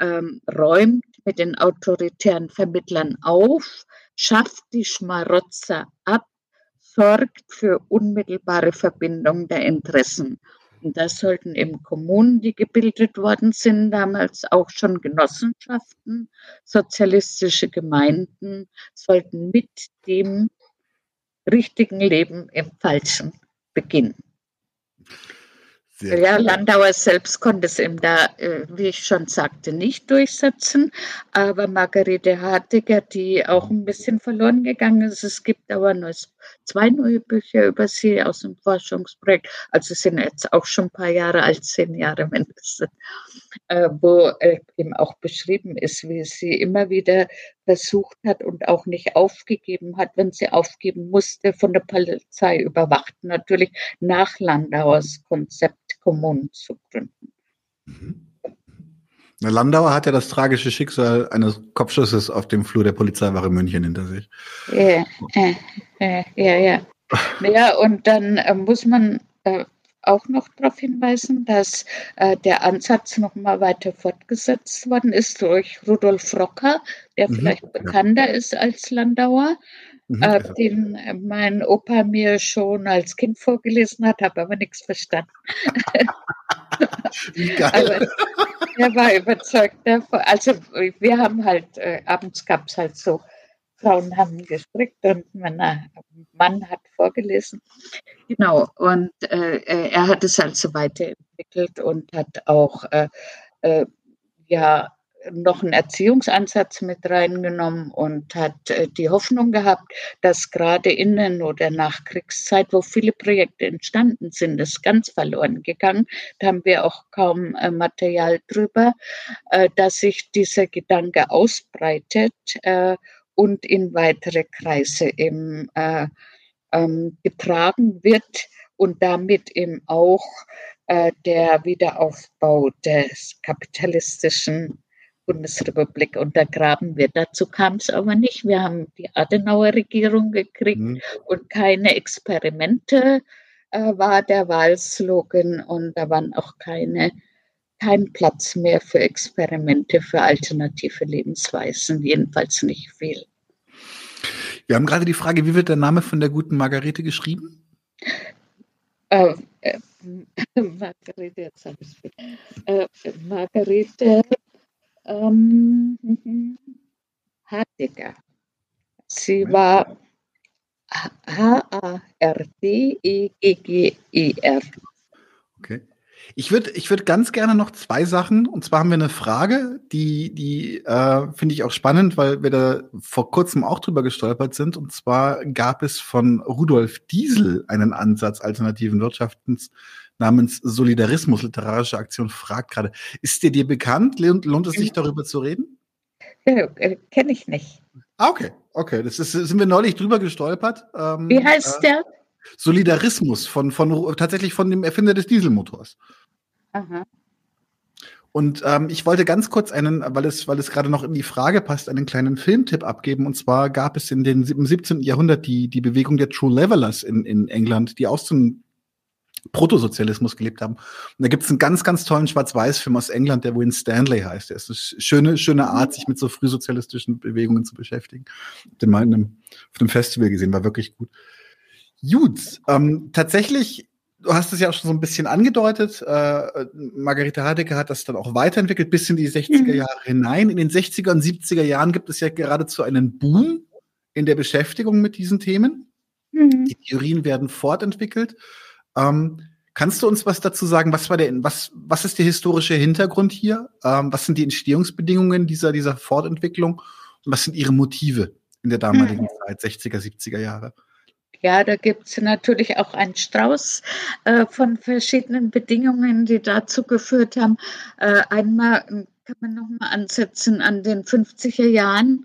ähm, räumt mit den autoritären Vermittlern auf, schafft die Schmarotzer ab, sorgt für unmittelbare Verbindung der Interessen. Und das sollten eben Kommunen, die gebildet worden sind, damals auch schon Genossenschaften, sozialistische Gemeinden, sollten mit dem richtigen Leben im Falschen beginnen. Sehr ja, cool. Landauer selbst konnte es eben da, äh, wie ich schon sagte, nicht durchsetzen. Aber Margarete Hartiger, die auch ein bisschen verloren gegangen ist, es gibt aber neues, zwei neue Bücher über sie aus dem Forschungsprojekt. Also sind jetzt auch schon ein paar Jahre alt, zehn Jahre mindestens, äh, wo äh, eben auch beschrieben ist, wie sie immer wieder versucht hat und auch nicht aufgegeben hat, wenn sie aufgeben musste, von der Polizei überwacht. Natürlich nach Landauers Konzept Kommunen zu gründen. Mhm. Landauer hat ja das tragische Schicksal eines Kopfschusses auf dem Flur der Polizeiwache München hinter sich. Ja, ja, ja. Ja, [LAUGHS] und dann äh, muss man äh, auch noch darauf hinweisen, dass äh, der Ansatz noch mal weiter fortgesetzt worden ist durch Rudolf Rocker, der mhm, vielleicht ja. bekannter ist als Landauer, mhm, äh, den mein Opa mir schon als Kind vorgelesen hat, habe aber nichts verstanden. aber er war überzeugt davon. Also wir haben halt, äh, abends gab es halt so Frauen haben gestrickt und mein Mann hat vorgelesen. Genau, und äh, er hat es also weiterentwickelt und hat auch äh, äh, ja noch einen Erziehungsansatz mit reingenommen und hat äh, die Hoffnung gehabt, dass gerade in der oder Nachkriegszeit, wo viele Projekte entstanden sind, ist ganz verloren gegangen. Da haben wir auch kaum äh, Material drüber, äh, dass sich dieser Gedanke ausbreitet und in weitere Kreise eben äh, ähm, getragen wird und damit eben auch äh, der Wiederaufbau des kapitalistischen Bundesrepublik untergraben wird. Dazu kam es aber nicht. Wir haben die Adenauer-Regierung gekriegt mhm. und keine Experimente äh, war der Wahlslogan und da waren auch keine kein Platz mehr für Experimente, für alternative Lebensweisen, jedenfalls nicht viel. Wir haben gerade die Frage, wie wird der Name von der guten Margarete geschrieben? Äh, äh, [LAUGHS] Margarete, jetzt habe ich es. Äh, Margarete ähm, Hartiger. Sie war H-A-R-D-E-G-G-E-R. Okay. Ich würde ich würd ganz gerne noch zwei Sachen, und zwar haben wir eine Frage, die, die äh, finde ich auch spannend, weil wir da vor kurzem auch drüber gestolpert sind. Und zwar gab es von Rudolf Diesel einen Ansatz alternativen Wirtschaftens namens Solidarismus, literarische Aktion, fragt gerade. Ist dir dir bekannt? Lohnt, es sich darüber zu reden? Ja, äh, Kenne ich nicht. Ah, okay, okay. Das ist, sind wir neulich drüber gestolpert. Ähm, Wie heißt äh, der? Solidarismus von, von tatsächlich von dem Erfinder des Dieselmotors. Aha. Und ähm, ich wollte ganz kurz einen, weil es, weil es gerade noch in die Frage passt, einen kleinen Filmtipp abgeben. Und zwar gab es in den, im 17. Jahrhundert die, die Bewegung der True Levelers in, in England, die aus dem Protosozialismus gelebt haben. Und da gibt es einen ganz, ganz tollen Schwarz-Weiß-Film aus England, der Win Stanley heißt. Der ist eine schöne, schöne Art, sich mit so frühsozialistischen Bewegungen zu beschäftigen. Den mal in einem, auf einem Festival gesehen, war wirklich gut. Gut, ähm, tatsächlich du hast es ja auch schon so ein bisschen angedeutet. Äh, Margarete Heidegger hat das dann auch weiterentwickelt bis in die 60er mhm. Jahre hinein. In den 60er und 70er Jahren gibt es ja geradezu einen Boom in der Beschäftigung mit diesen Themen. Mhm. Die Theorien werden fortentwickelt. Ähm, kannst du uns was dazu sagen? Was war der, was, was ist der historische Hintergrund hier? Ähm, was sind die Entstehungsbedingungen dieser, dieser Fortentwicklung? Und was sind ihre Motive in der damaligen mhm. Zeit, 60er, 70er Jahre? Ja, da gibt es natürlich auch einen Strauß äh, von verschiedenen Bedingungen, die dazu geführt haben. Äh, einmal hm, kann man nochmal ansetzen an den 50er Jahren,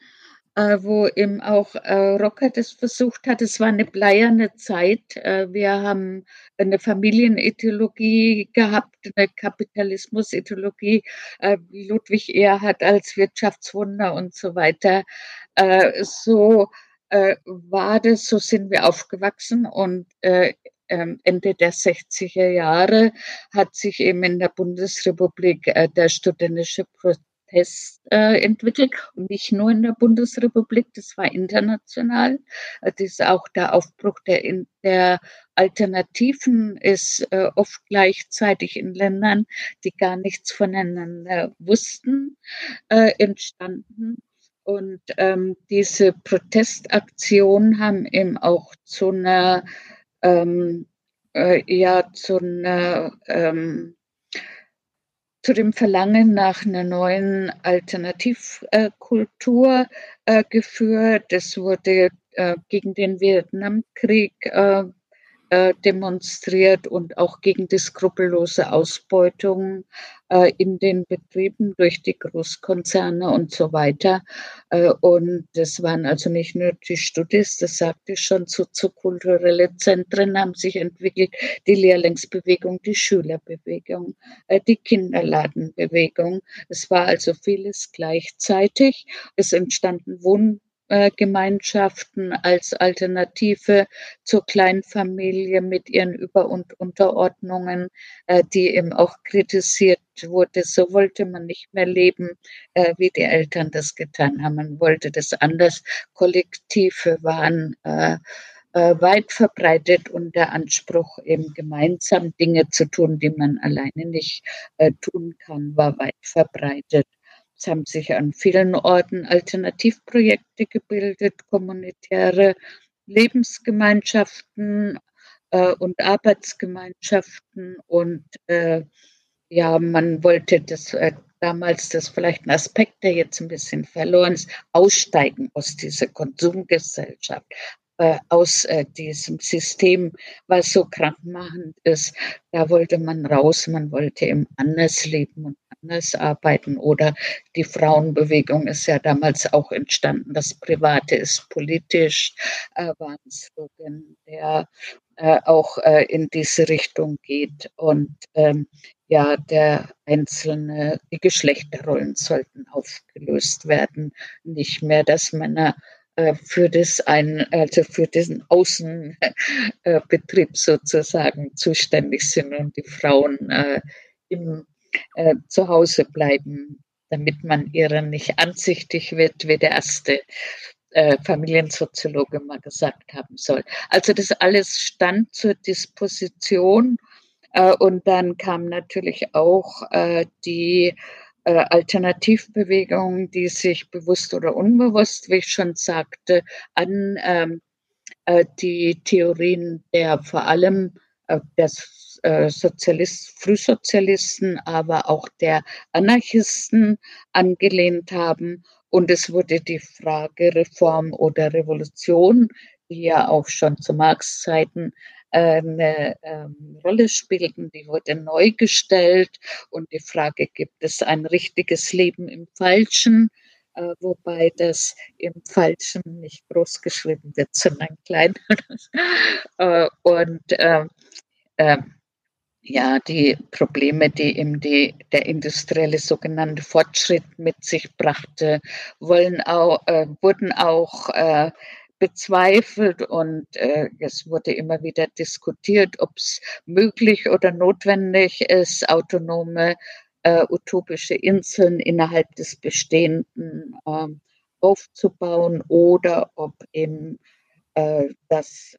äh, wo eben auch äh, Rocker das versucht hat. Es war eine bleierne Zeit. Äh, wir haben eine Familienideologie gehabt, eine Kapitalismusideologie, äh, Ludwig Erhard als Wirtschaftswunder und so weiter. So äh, war das, so sind wir aufgewachsen und äh, ähm, Ende der 60er Jahre hat sich eben in der Bundesrepublik äh, der studentische Protest äh, entwickelt und nicht nur in der Bundesrepublik, das war international. Äh, das ist auch der Aufbruch der, in, der Alternativen ist äh, oft gleichzeitig in Ländern, die gar nichts voneinander wussten, äh, entstanden. Und ähm, diese Protestaktionen haben eben auch zu einer, ähm, äh, ja, zu einer, ähm, zu dem Verlangen nach einer neuen Alternativkultur äh, geführt. Es wurde äh, gegen den Vietnamkrieg äh, demonstriert und auch gegen die skrupellose Ausbeutung äh, in den Betrieben durch die Großkonzerne und so weiter. Äh, und das waren also nicht nur die Studis, das sagte ich schon, soziokulturelle Zentren haben sich entwickelt, die Lehrlingsbewegung, die Schülerbewegung, die Kinderladenbewegung. Es war also vieles gleichzeitig. Es entstanden Wohn Gemeinschaften als Alternative zur Kleinfamilie mit ihren Über- und Unterordnungen, äh, die eben auch kritisiert wurde. So wollte man nicht mehr leben, äh, wie die Eltern das getan haben. Man wollte das anders. Kollektive waren äh, weit verbreitet und der Anspruch, eben gemeinsam Dinge zu tun, die man alleine nicht tun kann, war weit verbreitet. Es haben sich an vielen Orten Alternativprojekte gebildet, kommunitäre Lebensgemeinschaften äh, und Arbeitsgemeinschaften. Und äh, ja, man wollte das äh, damals, das vielleicht ein Aspekt, der jetzt ein bisschen verloren ist, aussteigen aus dieser Konsumgesellschaft, äh, aus äh, diesem System, was so krankmachend ist. Da wollte man raus, man wollte eben anders leben und anders arbeiten. Oder die Frauenbewegung ist ja damals auch entstanden. Das Private ist politisch, äh, war ein Slogan, der äh, auch äh, in diese Richtung geht. Und ähm, ja, der einzelne, die Geschlechterrollen sollten aufgelöst werden. Nicht mehr, dass Männer für das ein, also für diesen Außenbetrieb sozusagen zuständig sind und die Frauen äh, im äh, zu Hause bleiben, damit man ihrer nicht ansichtig wird, wie der erste äh, Familiensoziologe mal gesagt haben soll. Also das alles stand zur Disposition äh, und dann kam natürlich auch äh, die äh, Alternativbewegung, die sich bewusst oder unbewusst, wie ich schon sagte, an ähm, äh, die Theorien der vor allem äh, des äh, Sozialist, Frühsozialisten, aber auch der Anarchisten angelehnt haben. Und es wurde die Frage Reform oder Revolution, die ja auch schon zu Marx Zeiten eine ähm, Rolle spielten, die wurde neu gestellt und die Frage, gibt es ein richtiges Leben im Falschen? Äh, wobei das im Falschen nicht groß geschrieben wird, sondern klein. [LAUGHS] äh, und äh, ja, die Probleme, die eben die, der industrielle sogenannte Fortschritt mit sich brachte, wollen auch, äh, wurden auch bezweifelt und äh, es wurde immer wieder diskutiert, ob es möglich oder notwendig ist, autonome äh, utopische Inseln innerhalb des Bestehenden äh, aufzubauen oder ob eben äh, das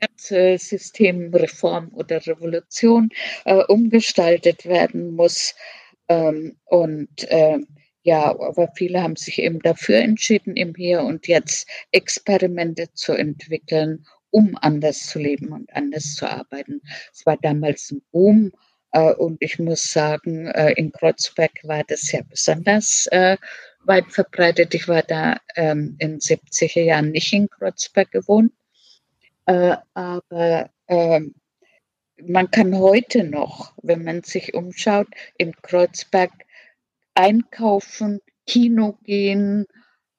ganze Systemreform oder Revolution äh, umgestaltet werden muss. Ähm, und äh, ja, aber viele haben sich eben dafür entschieden, im Hier und Jetzt Experimente zu entwickeln, um anders zu leben und anders zu arbeiten. Es war damals ein Boom. Äh, und ich muss sagen, äh, in Kreuzberg war das ja besonders äh, weit verbreitet. Ich war da ähm, in 70er Jahren nicht in Kreuzberg gewohnt. Aber äh, man kann heute noch, wenn man sich umschaut, in Kreuzberg einkaufen, Kino gehen,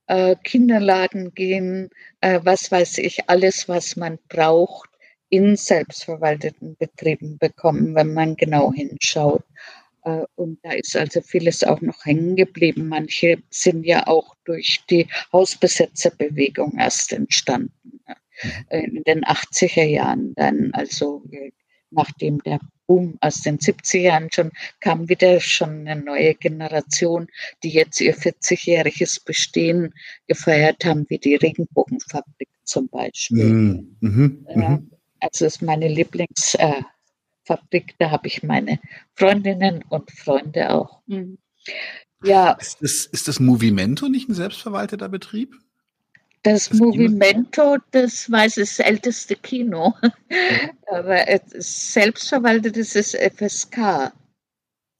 äh, Kinderladen gehen, äh, was weiß ich, alles, was man braucht, in selbstverwalteten Betrieben bekommen, wenn man genau hinschaut. Äh, und da ist also vieles auch noch hängen geblieben. Manche sind ja auch durch die Hausbesetzerbewegung erst entstanden. Mhm. In den 80er Jahren dann, also äh, nachdem der Boom aus den 70er Jahren schon kam wieder schon eine neue Generation, die jetzt ihr 40-jähriges Bestehen gefeiert haben, wie die Regenbogenfabrik zum Beispiel. Mhm. Mhm. Ja, also ist meine Lieblingsfabrik, äh, da habe ich meine Freundinnen und Freunde auch. Mhm. Ja. Ist das, ist das Movimento nicht ein selbstverwalteter Betrieb? Das, das Movimento, das weiß das älteste Kino. [LAUGHS] Aber selbstverwaltet ist es FSK.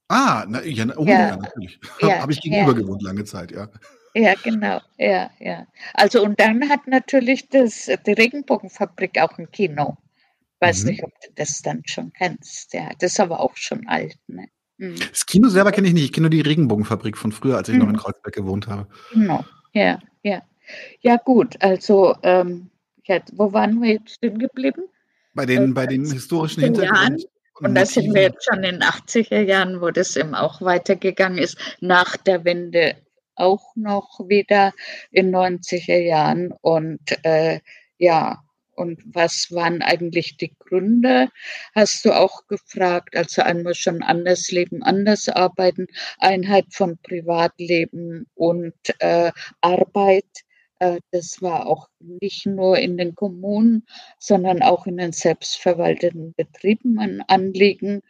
Ah, na, ja, oh, ja. ja natürlich. [LAUGHS] Ja, Habe ich gegenüber ja. gewohnt lange Zeit, ja. Ja, genau, ja, ja. Also und dann hat natürlich das, die Regenbogenfabrik auch ein Kino. Weiß mhm. nicht, ob du das dann schon kennst. Ja, das ist aber auch schon alt. Ne? Mhm. Das Kino selber kenne ich nicht. Ich kenne nur die Regenbogenfabrik von früher, als ich mhm. noch in Kreuzberg gewohnt habe. Genau, ja, ja. Ja, gut, also ähm, ja, wo waren wir jetzt stehen geblieben? Bei den, äh, bei den historischen Hintergründen. Und, und da sind wir jetzt schon in den 80er Jahren, wo das eben auch weitergegangen ist, nach der Wende auch noch wieder in 90er Jahren. Und äh, ja, und was waren eigentlich die Gründe? Hast du auch gefragt. Also einmal schon anders leben, anders arbeiten, Einheit von Privatleben und äh, Arbeit. Äh, das war auch nicht nur in den Kommunen, sondern auch in den selbstverwalteten Betrieben ein Anliegen.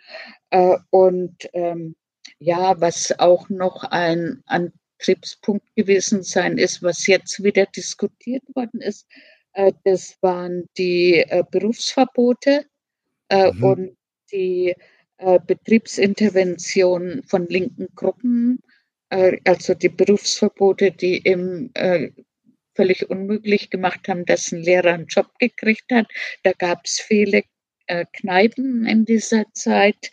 Äh, und ähm, ja, was auch noch ein Antriebspunkt gewesen sein ist, was jetzt wieder diskutiert worden ist, äh, das waren die Berufsverbote mhm. und die Betriebsintervention von linken Gruppen, also die Berufsverbote, die im völlig unmöglich gemacht haben, dass ein Lehrer einen Job gekriegt hat. Da gab es viele Kneipen in dieser Zeit,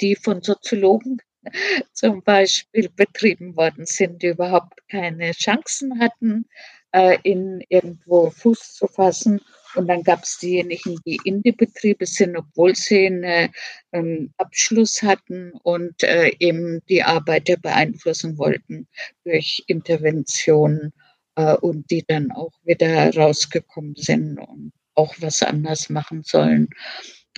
die von Soziologen [LAUGHS] zum Beispiel betrieben worden sind, die überhaupt keine Chancen hatten, äh, in irgendwo Fuß zu fassen. Und dann gab es diejenigen, die in die Betriebe sind, obwohl sie einen ähm, Abschluss hatten und äh, eben die Arbeiter beeinflussen wollten durch Interventionen äh, und die dann auch wieder rausgekommen sind und auch was anders machen sollen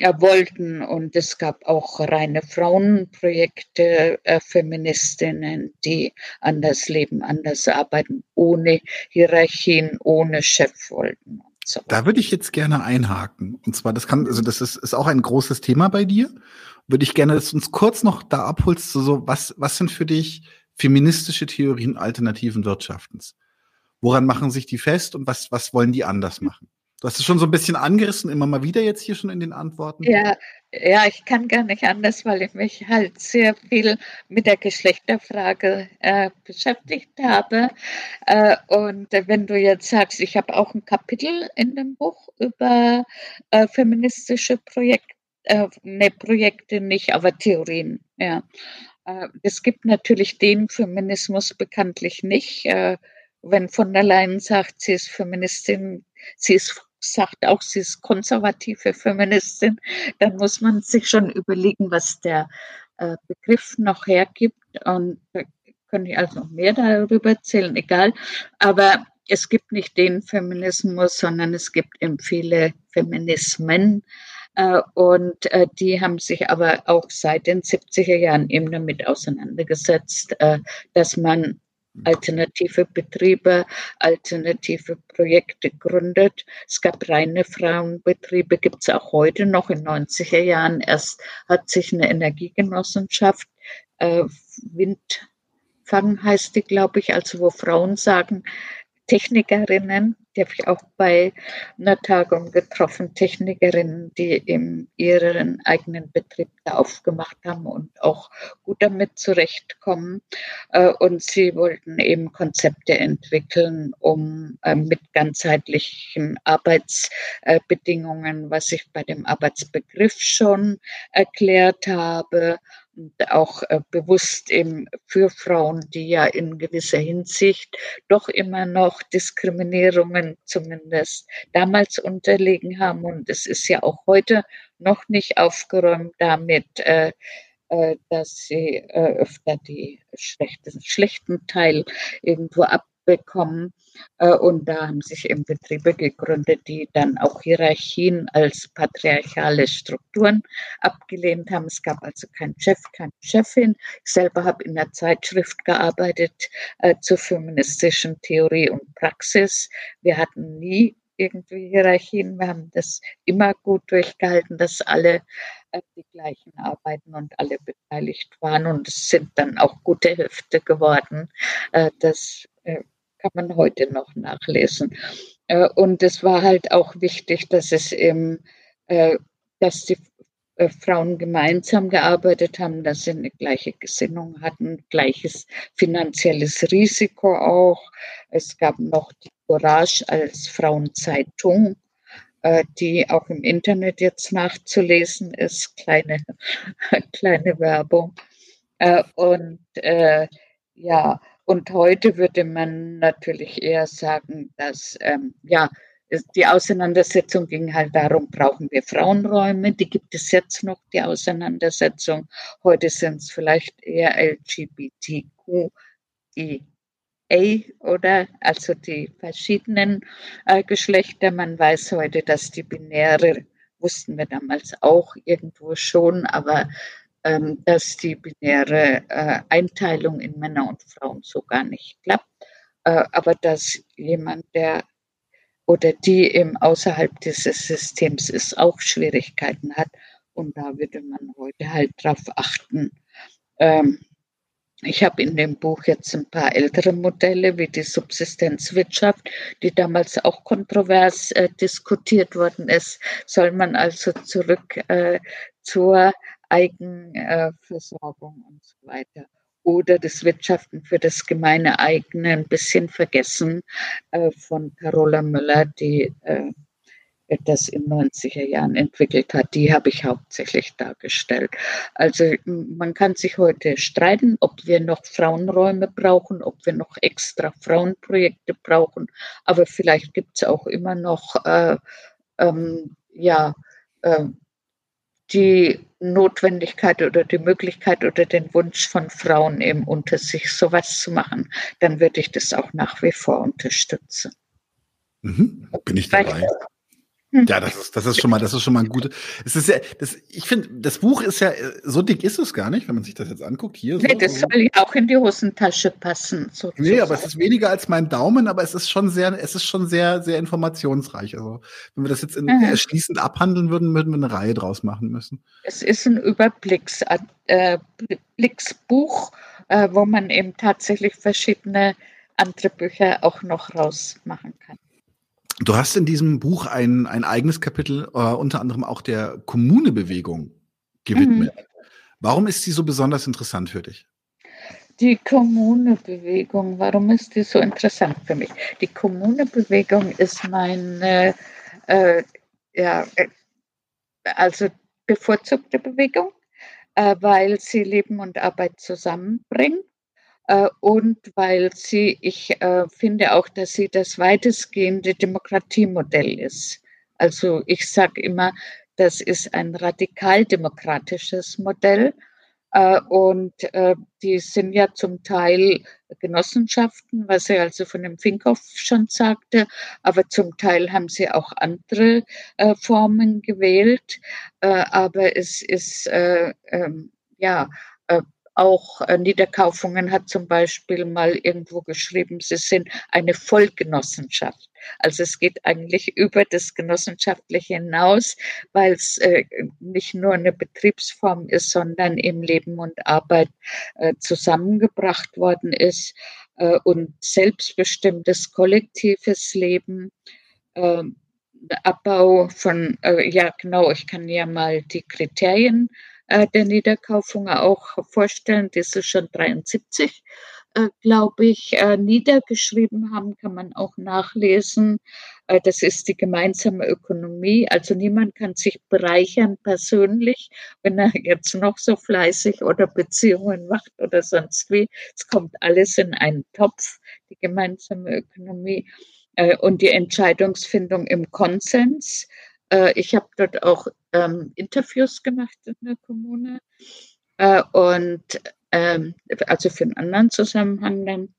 wollten. Und es gab auch reine Frauenprojekte, äh, Feministinnen, die anders leben, anders arbeiten, ohne Hierarchien, ohne Chef wollten. So. Da würde ich jetzt gerne einhaken. Und zwar, das kann, also das ist, ist auch ein großes Thema bei dir. Würde ich gerne, dass du uns kurz noch da abholst, so, was, was sind für dich feministische Theorien alternativen Wirtschaftens? Woran machen sich die fest und was, was wollen die anders machen? Du hast es schon so ein bisschen angerissen, immer mal wieder jetzt hier schon in den Antworten. Ja, ja, ich kann gar nicht anders, weil ich mich halt sehr viel mit der Geschlechterfrage äh, beschäftigt habe. Äh, und wenn du jetzt sagst, ich habe auch ein Kapitel in dem Buch über äh, feministische Projekte, äh, ne, Projekte nicht, aber Theorien. Ja. Äh, es gibt natürlich den Feminismus bekanntlich nicht. Wenn von der Leyen sagt, sie ist Feministin, sie ist sagt auch, sie ist konservative Feministin, dann muss man sich schon überlegen, was der äh, Begriff noch hergibt. Und da könnte ich also noch mehr darüber erzählen, egal. Aber es gibt nicht den Feminismus, sondern es gibt eben viele Feminismen. Äh, und äh, die haben sich aber auch seit den 70er Jahren eben damit auseinandergesetzt, dass man alternative Betriebe, alternative Projekte gründet. Es gab reine Frauenbetriebe, gibt es auch heute noch in 90er Jahren. Erst hat sich eine Energiegenossenschaft, äh, Windfang heißt die, glaube ich, also wo Frauen sagen, Technikerinnen, die habe ich auch bei einer Tagung getroffen, Technikerinnen, die in ihren eigenen Betrieb da aufgemacht haben und auch gut damit zurechtkommen. Äh, und sie wollten eben Konzepte entwickeln, um äh, mit ganzheitlichen Arbeitsbedingungen, was ich bei dem Arbeitsbegriff schon erklärt habe, auch äh, bewusst eben für Frauen, die ja in gewisser Hinsicht doch immer noch Diskriminierungen zumindest damals unterlegen haben. Und es ist ja auch heute noch nicht aufgeräumt damit, äh, äh, dass sie öfter die schlechten, schlechten Teil irgendwo ab bekommen. Äh, und da haben sich eben Betriebe gegründet, die dann auch Hierarchien als patriarchale Strukturen abgelehnt haben. Es gab also keinen Chef, keine Chefin. Ich selber habe in der Zeitschrift gearbeitet äh, zur feministischen Theorie und Praxis. Wir hatten nie irgendwie Hierarchien. Wir haben das immer gut durchgehalten, dass alle äh, die gleichen arbeiten und alle beteiligt waren. Und es sind dann auch gute Hälfte geworden. Äh, das kann man heute noch nachlesen. Äh, und es war halt auch wichtig, dass es eben, äh, dass die äh, Frauen gemeinsam gearbeitet haben, dass sie eine gleiche Gesinnung hatten, gleiches finanzielles Risiko auch. Es gab noch die Courage als Frauenzeitung, die auch im Internet jetzt nachzulesen ist, kleine, [LAUGHS] kleine Werbung. Und ja, und heute würde man natürlich eher sagen, dass ähm, ja, die Auseinandersetzung ging halt darum, brauchen wir Frauenräume? Die gibt es jetzt noch, die Auseinandersetzung. Heute sind es vielleicht eher LGBTQIA oder also die verschiedenen äh, Geschlechter. Man weiß heute, dass die binäre, wussten wir damals auch irgendwo schon, aber ähm, dass die binäre äh, Einteilung in Männer und Frauen so gar nicht klappt, äh, aber dass jemand, der oder die eben außerhalb dieses Systems ist, auch Schwierigkeiten hat. Und da würde man heute halt drauf achten. Ähm, ich habe in dem Buch jetzt ein paar ältere Modelle wie die Subsistenzwirtschaft, die damals auch kontrovers äh, diskutiert worden ist. Soll man also zurück äh, zur Eigenversorgung und so weiter. Oder das Wirtschaften für das gemeine eigene ein bisschen vergessen äh, von Carola Müller, die äh, das in 90er Jahren entwickelt hat, die habe ich hauptsächlich dargestellt. Also man kann sich heute streiten, ob wir noch Frauenräume brauchen, ob wir noch extra Frauenprojekte brauchen, aber vielleicht gibt es auch immer noch äh, ähm, ja, äh, die Notwendigkeit oder die Möglichkeit oder den Wunsch von Frauen eben unter sich sowas zu machen, dann würde ich das auch nach wie vor unterstützen. Mhm, bin ich dabei. Hm. Ja, das ist, das ist schon mal, das ist schon mal ein gutes. Es ist ja, das, ich finde, das Buch ist ja, so dick ist es gar nicht, wenn man sich das jetzt anguckt. Hier. Nee, so, das soll ja auch in die Hosentasche passen. So nee, aber es ist weniger als mein Daumen, aber es ist schon sehr, es ist schon sehr, sehr informationsreich. Also, wenn wir das jetzt in, mhm. erschließend abhandeln würden, würden wir eine Reihe draus machen müssen. Es ist ein Überblicksbuch, äh, äh, wo man eben tatsächlich verschiedene andere Bücher auch noch rausmachen kann. Du hast in diesem Buch ein, ein eigenes Kapitel, äh, unter anderem auch der Kommunebewegung gewidmet. Mhm. Warum ist sie so besonders interessant für dich? Die Kommunebewegung, warum ist die so interessant für mich? Die Kommunebewegung ist meine, äh, ja, äh, also bevorzugte Bewegung, äh, weil sie Leben und Arbeit zusammenbringt und weil sie, ich äh, finde auch, dass sie das weitestgehende Demokratiemodell ist. Also ich sage immer, das ist ein radikaldemokratisches Modell. Äh, und äh, die sind ja zum Teil Genossenschaften, was er also von dem Finkhoff schon sagte, aber zum Teil haben sie auch andere äh, Formen gewählt. Äh, aber es ist ähm, ja auch äh, Niederkaufungen hat zum Beispiel mal irgendwo geschrieben, sie sind eine Vollgenossenschaft. Also es geht eigentlich über das Genossenschaftliche hinaus, weil es äh, nicht nur eine Betriebsform ist, sondern im Leben und Arbeit äh, zusammengebracht worden ist und selbstbestimmtes kollektives Leben. Ähm, Abbau von, ja genau, ich kann ja mal die Kriterien äh, der Niederkaufung auch vorstellen. Das ist schon 73, äh, glaube ich, äh, niedergeschrieben haben, kann man auch nachlesen. Äh, das ist die gemeinsame Ökonomie. Also niemand kann sich bereichern persönlich, wenn er jetzt noch so fleißig oder Beziehungen macht oder sonst wie. Es kommt alles in einen Topf, die gemeinsame Ökonomie äh, und die Entscheidungsfindung im Konsens. Äh, ich habe dort auch ähm, Interviews gemacht in der Kommune äh, und ähm, also für einen anderen Zusammenhang dann.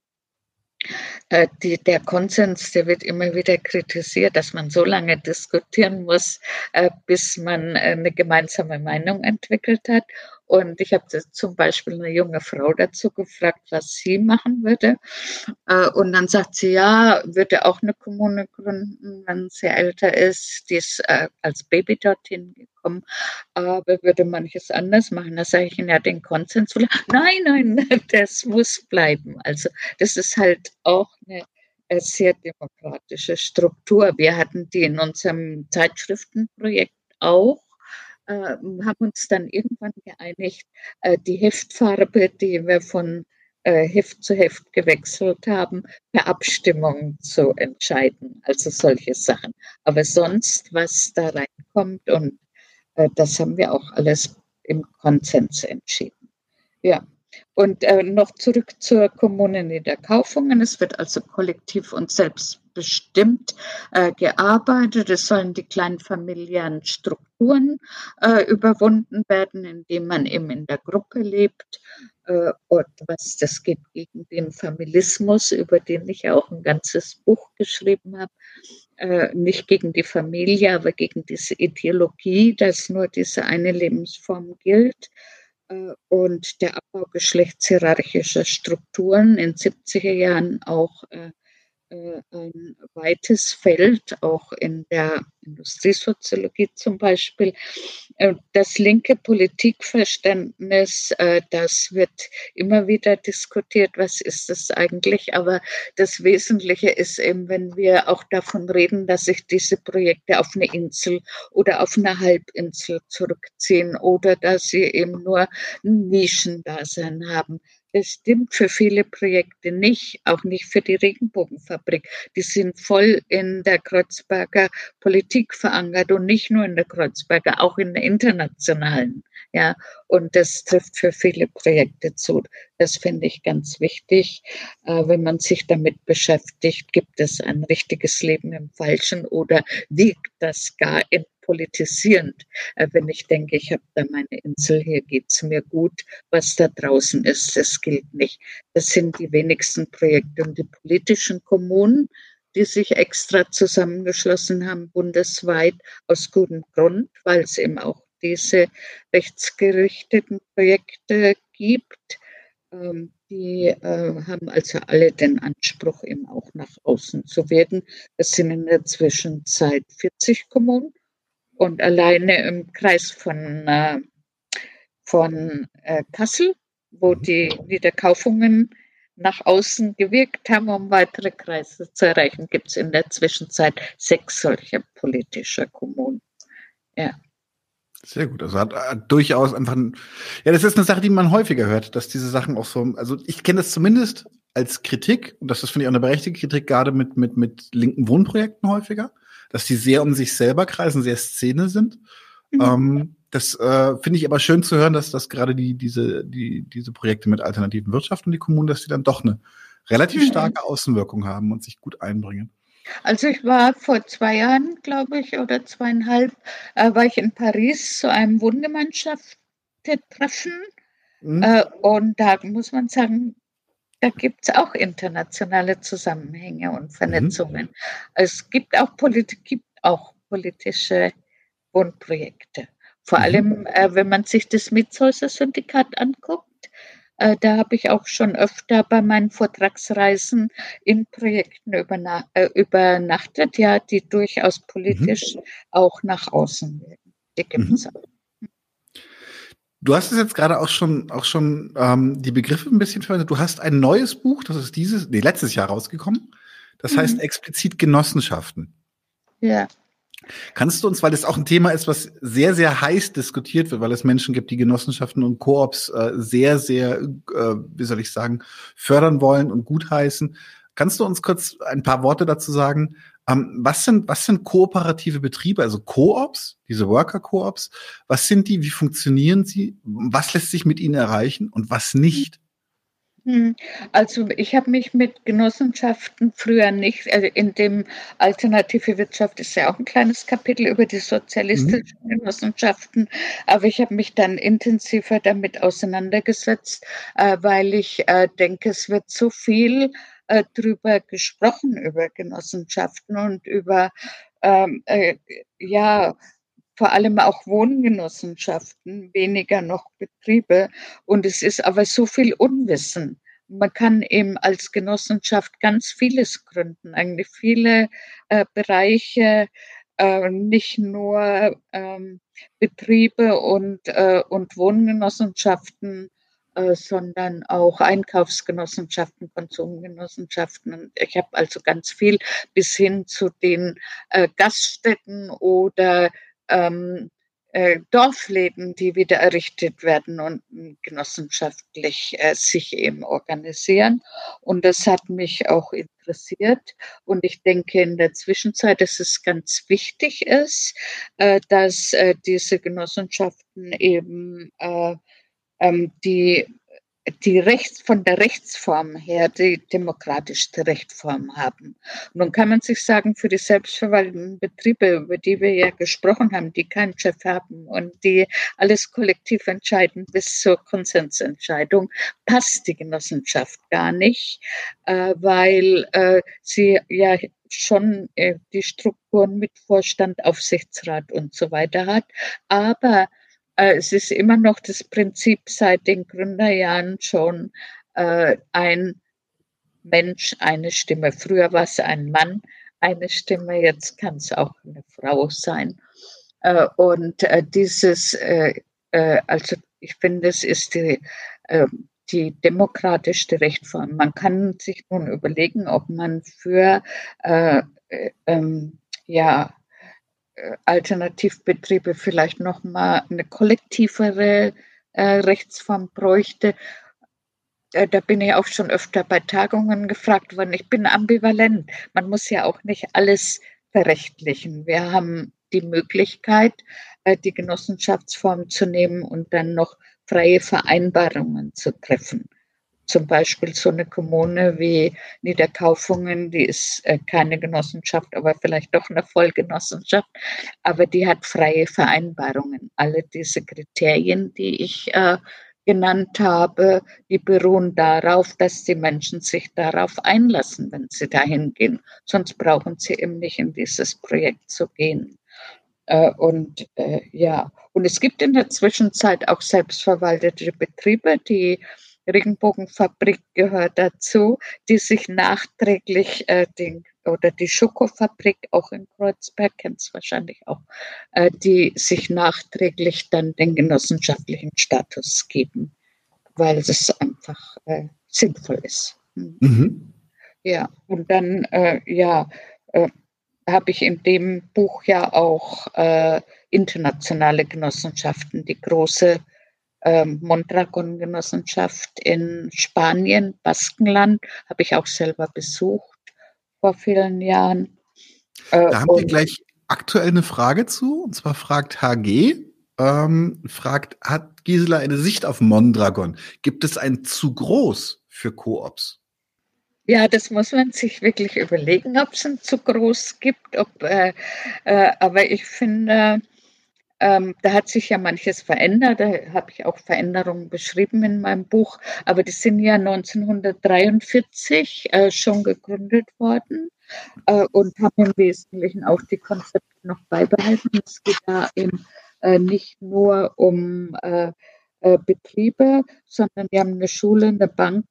Äh, die, der Konsens, der wird immer wieder kritisiert, dass man so lange diskutieren muss, äh, bis man äh, eine gemeinsame Meinung entwickelt hat. Und ich habe zum Beispiel eine junge Frau dazu gefragt, was sie machen würde. Äh, und dann sagt sie, ja, würde auch eine Kommune gründen, wenn sie älter ist. Die ist äh, als Baby dorthin gekommen, aber würde manches anders machen. Da sage ich Ihnen ja den Konsens. Nein, nein, [LAUGHS] das muss bleiben. Also das ist halt auch eine äh, sehr demokratische Struktur. Wir hatten die in unserem Zeitschriftenprojekt auch äh, haben uns dann irgendwann geeinigt, äh, die Heftfarbe, die wir von äh, Heft zu Heft gewechselt haben, per Abstimmung zu entscheiden. Also solche Sachen. Aber sonst, was da reinkommt, und äh, das haben wir auch alles im Konsens entschieden. Ja. Und äh, noch zurück zur Kommune Niederkaufungen. Es wird also kollektiv und selbstbestimmt äh, gearbeitet. Es sollen die kleinen familiären Strukturen äh, überwunden werden, indem man eben in der Gruppe lebt. Äh, und was das geht gegen den Familismus, über den ich auch ein ganzes Buch geschrieben habe. Äh, nicht gegen die Familie, aber gegen diese Ideologie, dass nur diese eine Lebensform gilt äh, und der Abbau geschlechtshierarchischer Strukturen in 70er Jahren auch äh, ein weites Feld, auch in der Industriesoziologie zum Beispiel. Äh, das linke Politikverständnis, äh, das wird immer wieder diskutiert, was ist das eigentlich? Aber das Wesentliche ist eben, wenn wir auch davon reden, dass sich diese Projekte auf eine Insel oder auf eine Halbinsel zurückziehen oder dass sie eben nur ein Nischendasein haben. Das stimmt für viele Projekte nicht, auch nicht für die Regenbogenfabrik. Die sind voll in der Kreuzberger Politik verankert und nicht nur in der Kreuzberger, auch in der internationalen. Ja, und das trifft für viele Projekte zu. Das finde ich ganz wichtig. Äh, wenn man sich damit beschäftigt, gibt es ein richtiges Leben im Falschen oder wiegt das gar in politisierend, äh, wenn ich denke, ich habe da meine Insel, hier geht es mir gut. Was da draußen ist, das gilt nicht. Das sind die wenigsten Projekte und die politischen Kommunen, die sich extra zusammengeschlossen haben, bundesweit, aus gutem Grund, weil es eben auch diese rechtsgerichteten Projekte gibt. Ähm, die äh, haben also alle den Anspruch, eben auch nach außen zu werden. Es sind in der Zwischenzeit 40 Kommunen und alleine im Kreis von, äh, von äh, Kassel, wo mhm. die Niederkaufungen nach außen gewirkt haben, um weitere Kreise zu erreichen, gibt es in der Zwischenzeit sechs solcher politischer Kommunen. Ja. Sehr gut. Also hat, hat durchaus einfach ein, ja, das ist eine Sache, die man häufiger hört, dass diese Sachen auch so, also ich kenne das zumindest als Kritik, und das ist, finde ich, auch eine berechtigte Kritik, gerade mit, mit, mit linken Wohnprojekten häufiger, dass die sehr um sich selber kreisen, sehr Szene sind. Mhm. Ähm, das äh, finde ich aber schön zu hören, dass das gerade die, diese, die, diese Projekte mit alternativen Wirtschaft und die Kommunen, dass die dann doch eine relativ mhm. starke Außenwirkung haben und sich gut einbringen. Also ich war vor zwei Jahren, glaube ich, oder zweieinhalb, äh, war ich in Paris zu einem Wohngemeinschaftstreffen. Mhm. Äh, und da muss man sagen, da gibt es auch internationale Zusammenhänge und Vernetzungen. Mhm. Es gibt auch, Polit gibt auch politische Wohnprojekte. Vor mhm. allem, äh, wenn man sich das Mietshäuser-Syndikat anguckt, Äh, da habe ich auch schon öfter bei meinen Vortragsreisen in Projekten überna äh, übernachtet, ja, die durchaus politisch mhm. auch nach außen wirken. Die gibt es mhm. auch. Du hast es jetzt gerade auch schon, auch schon ähm, die Begriffe ein bisschen verwendet. Du hast ein neues Buch, das ist dieses, nee, letztes Jahr rausgekommen. Das mhm. heißt explizit Genossenschaften. Ja. Kannst du uns, weil das auch ein Thema ist, was sehr, sehr heiß diskutiert wird, weil es Menschen gibt, die Genossenschaften und Koops äh, sehr, sehr, äh, wie soll ich sagen, fördern wollen und gutheißen. Kannst du uns kurz ein paar Worte dazu sagen? Ähm, was sind, was sind kooperative Betriebe, also Koops, diese Worker-Koops? Was sind die? Wie funktionieren sie? Was lässt sich mit ihnen erreichen und was nicht? Hm, also ich habe mich mit Genossenschaften früher nicht, also in dem Alternative Wirtschaft ist ja auch ein kleines Kapitel über die sozialistischen mhm. Genossenschaften, aber ich habe mich dann intensiver damit auseinandergesetzt, äh, weil ich äh, denke, es wird so viel äh, drüber gesprochen, über Genossenschaften und über ähm, äh, ja, vor allem auch Wohngenossenschaften, weniger noch Betriebe. Und es ist aber so viel Unwissen. Man kann eben als Genossenschaft ganz vieles gründen, eigentlich viele äh, Bereiche, äh, nicht nur ähm, Betriebe und, äh, und Wohngenossenschaften, äh, sondern auch Einkaufsgenossenschaften, Konsumgenossenschaften. Und ich habe also ganz viel bis hin zu den äh, Gaststätten oder ähm, äh, Dorfläden, die wieder errichtet werden und genossenschaftlich äh, sich eben organisieren. Und das hat mich auch interessiert. Und ich denke in der Zwischenzeit, dass es ganz wichtig ist, äh, dass äh, diese Genossenschaften eben äh, ähm, die die Rechts, von der Rechtsform her die demokratischste Rechtsform haben. Und nun kann man sich sagen, für die selbstverwalteten Betriebe, über die wir ja gesprochen haben, die keinen Chef haben und die alles kollektiv entscheiden bis zur Konsensentscheidung, passt die Genossenschaft gar nicht, äh, weil äh, sie ja schon äh, die Strukturen mit Vorstand, Aufsichtsrat und so weiter hat. Aber es ist immer noch das Prinzip seit den Gründerjahren schon äh, ein Mensch, eine Stimme. Früher war es ein Mann, eine Stimme, jetzt kann es auch eine Frau sein. Äh, und äh, dieses, äh, äh, also ich finde, es ist die, ähm, die demokratischste Rechtform. Man kann sich nun überlegen, ob man für ähm, ja, äh, Alternativbetriebe vielleicht noch mal eine kollektivere äh, Rechtsform bräuchte. Äh, da bin ich auch schon öfter bei Tagungen gefragt worden. Ich bin ambivalent. Man muss ja auch nicht alles verrechtlichen. Wir haben die Möglichkeit, äh, die Genossenschaftsform zu nehmen und dann noch freie Vereinbarungen zu treffen zum Beispiel so eine Kommune wie Niederkaufungen, die ist äh, keine Genossenschaft, aber vielleicht doch eine Vollgenossenschaft, aber die hat freie Vereinbarungen. Alle diese Kriterien, die ich äh, genannt habe, die beruhen darauf, dass die Menschen sich darauf einlassen, wenn sie dahin gehen. Sonst brauchen sie eben nicht in dieses Projekt zu gehen. Äh, und äh, ja, und es gibt in der Zwischenzeit auch selbstverwaltete Betriebe, die Regenbogenfabrik gehört dazu, die sich nachträglich äh, den oder die Schokofabrik auch in Kreuzberg, kennt es wahrscheinlich auch, äh, die sich nachträglich dann den genossenschaftlichen Status geben, weil es einfach äh, sinnvoll ist. Hm. Mhm. Ja, und dann, äh, ja, äh, habe ich in dem Buch ja auch äh, internationale Genossenschaften, die große ähm, Mondragon-Genossenschaft in Spanien, Baskenland, habe ich auch selber besucht vor vielen Jahren. Äh, da haben wir gleich aktuell eine Frage zu, und zwar fragt HG, ähm, fragt, hat Gisela eine Sicht auf Mondragon? Gibt es ein zu groß für Koops? Ja, das muss man sich wirklich überlegen, ob es ein zu groß gibt. Ob, äh, äh, aber ich finde, ähm, da hat sich ja manches verändert, da habe ich auch Veränderungen beschrieben in meinem Buch, aber die sind ja 1943 äh, schon gegründet worden äh, und haben im Wesentlichen auch die Konzepte noch beibehalten. Es geht da eben äh, nicht nur um äh, äh, Betriebe, sondern die haben eine Schule, eine Bank.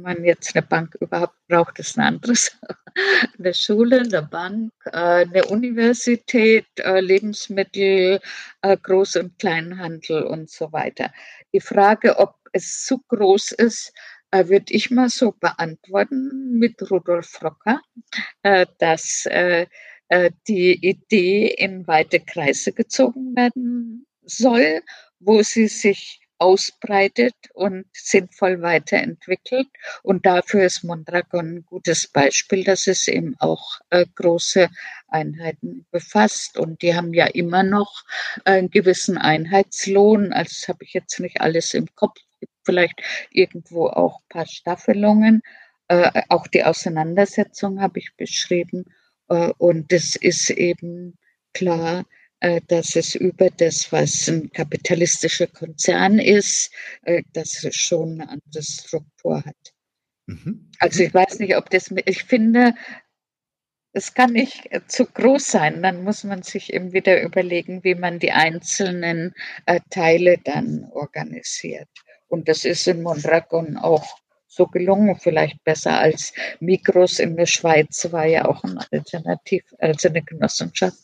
Man jetzt eine Bank überhaupt braucht, ist ein anderes. [LAUGHS] eine Schule, eine Bank, äh, eine Universität, äh, Lebensmittel, äh, Groß- und Kleinhandel und so weiter. Die Frage, ob es zu groß ist, würde ich mal so beantworten mit Rudolf Rocker, dass die Idee in weite Kreise gezogen werden soll, wo sie sich ausbreitet und sinnvoll weiterentwickelt. Und dafür ist Mondragon ein gutes Beispiel, dass es eben auch äh, große Einheiten befasst. Und die haben ja immer noch einen gewissen Einheitslohn. Also das habe ich jetzt nicht alles im Kopf. Vielleicht irgendwo auch ein paar Staffelungen. Äh, auch die Auseinandersetzung habe ich beschrieben. Äh, und es ist eben klar, dass es über das, was ein kapitalistischer Konzern ist, äh, dass es schon eine andere Struktur hat. Mhm. Also ich weiß nicht, ob das, ich finde, es kann nicht äh, zu groß sein. Dann muss man sich eben wieder überlegen, wie man die einzelnen Teile dann organisiert. Und das ist in Mondragon auch so gelungen, vielleicht besser als Mikros in der Schweiz, war ja auch ein Alternativ, also eine Genossenschaft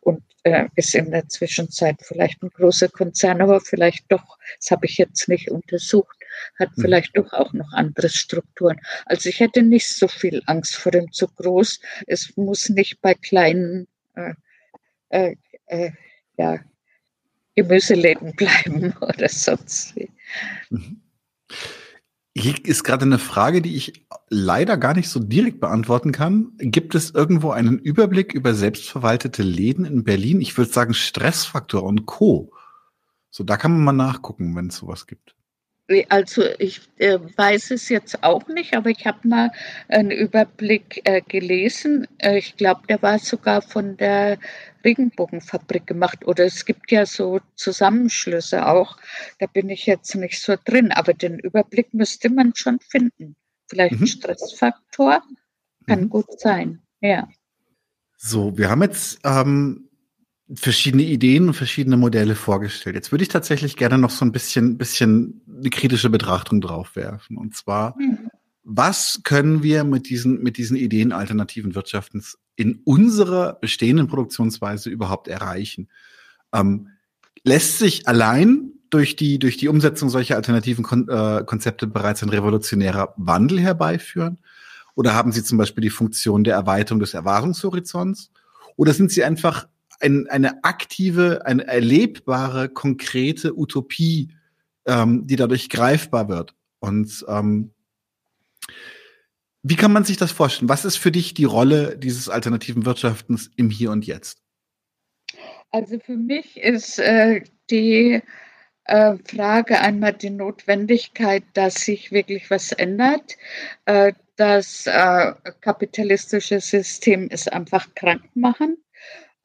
und äh, ist in der Zwischenzeit vielleicht ein großer Konzern, aber vielleicht doch, das habe ich jetzt nicht untersucht, hat hm. vielleicht doch auch noch andere Strukturen. Also ich hätte nicht so viel Angst vor dem zu groß. Es muss nicht bei kleinen äh, äh, äh ja, Gemüseläden [LAUGHS] bleiben oder sonst wie. Mhm. Hier ist gerade eine Frage, die ich leider gar nicht so direkt beantworten kann. Gibt es irgendwo einen Überblick über selbstverwaltete Läden in Berlin? Ich würde sagen Stressfaktor und Co. So, da kann man mal nachgucken, wenn es sowas gibt. Also ich äh, weiß es jetzt auch nicht, aber ich habe mal einen Überblick äh, gelesen. Äh, ich glaube, der war sogar von der Regenbogenfabrik gemacht. Oder es gibt ja so Zusammenschlüsse auch. Da bin ich jetzt nicht so drin, aber den Überblick müsste man schon finden. Vielleicht mhm. ein Stressfaktor kann mhm. gut sein. Ja. So, wir haben jetzt ähm, verschiedene Ideen und verschiedene Modelle vorgestellt. Jetzt würde ich tatsächlich gerne noch so ein bisschen, bisschen eine kritische Betrachtung drauf werfen. Und zwar, mhm. was können wir mit diesen, mit diesen Ideen alternativen Wirtschaftens in unserer bestehenden Produktionsweise überhaupt erreichen? Ähm, lässt sich allein durch die, durch die Umsetzung solcher alternativen Kon äh, Konzepte bereits ein revolutionärer Wandel herbeiführen? Oder haben sie zum Beispiel die Funktion der Erweiterung des Erwartungshorizonts? Oder sind sie einfach ein, eine aktive, eine erlebbare, konkrete Utopie, ähm, die dadurch greifbar wird. Und ähm, wie kann man sich das vorstellen? Was ist für dich die Rolle dieses alternativen Wirtschaftens im Hier und Jetzt? Also für mich ist äh, die äh, Frage einmal die Notwendigkeit, dass sich wirklich was ändert. Äh, das äh, kapitalistische System ist einfach krank machen.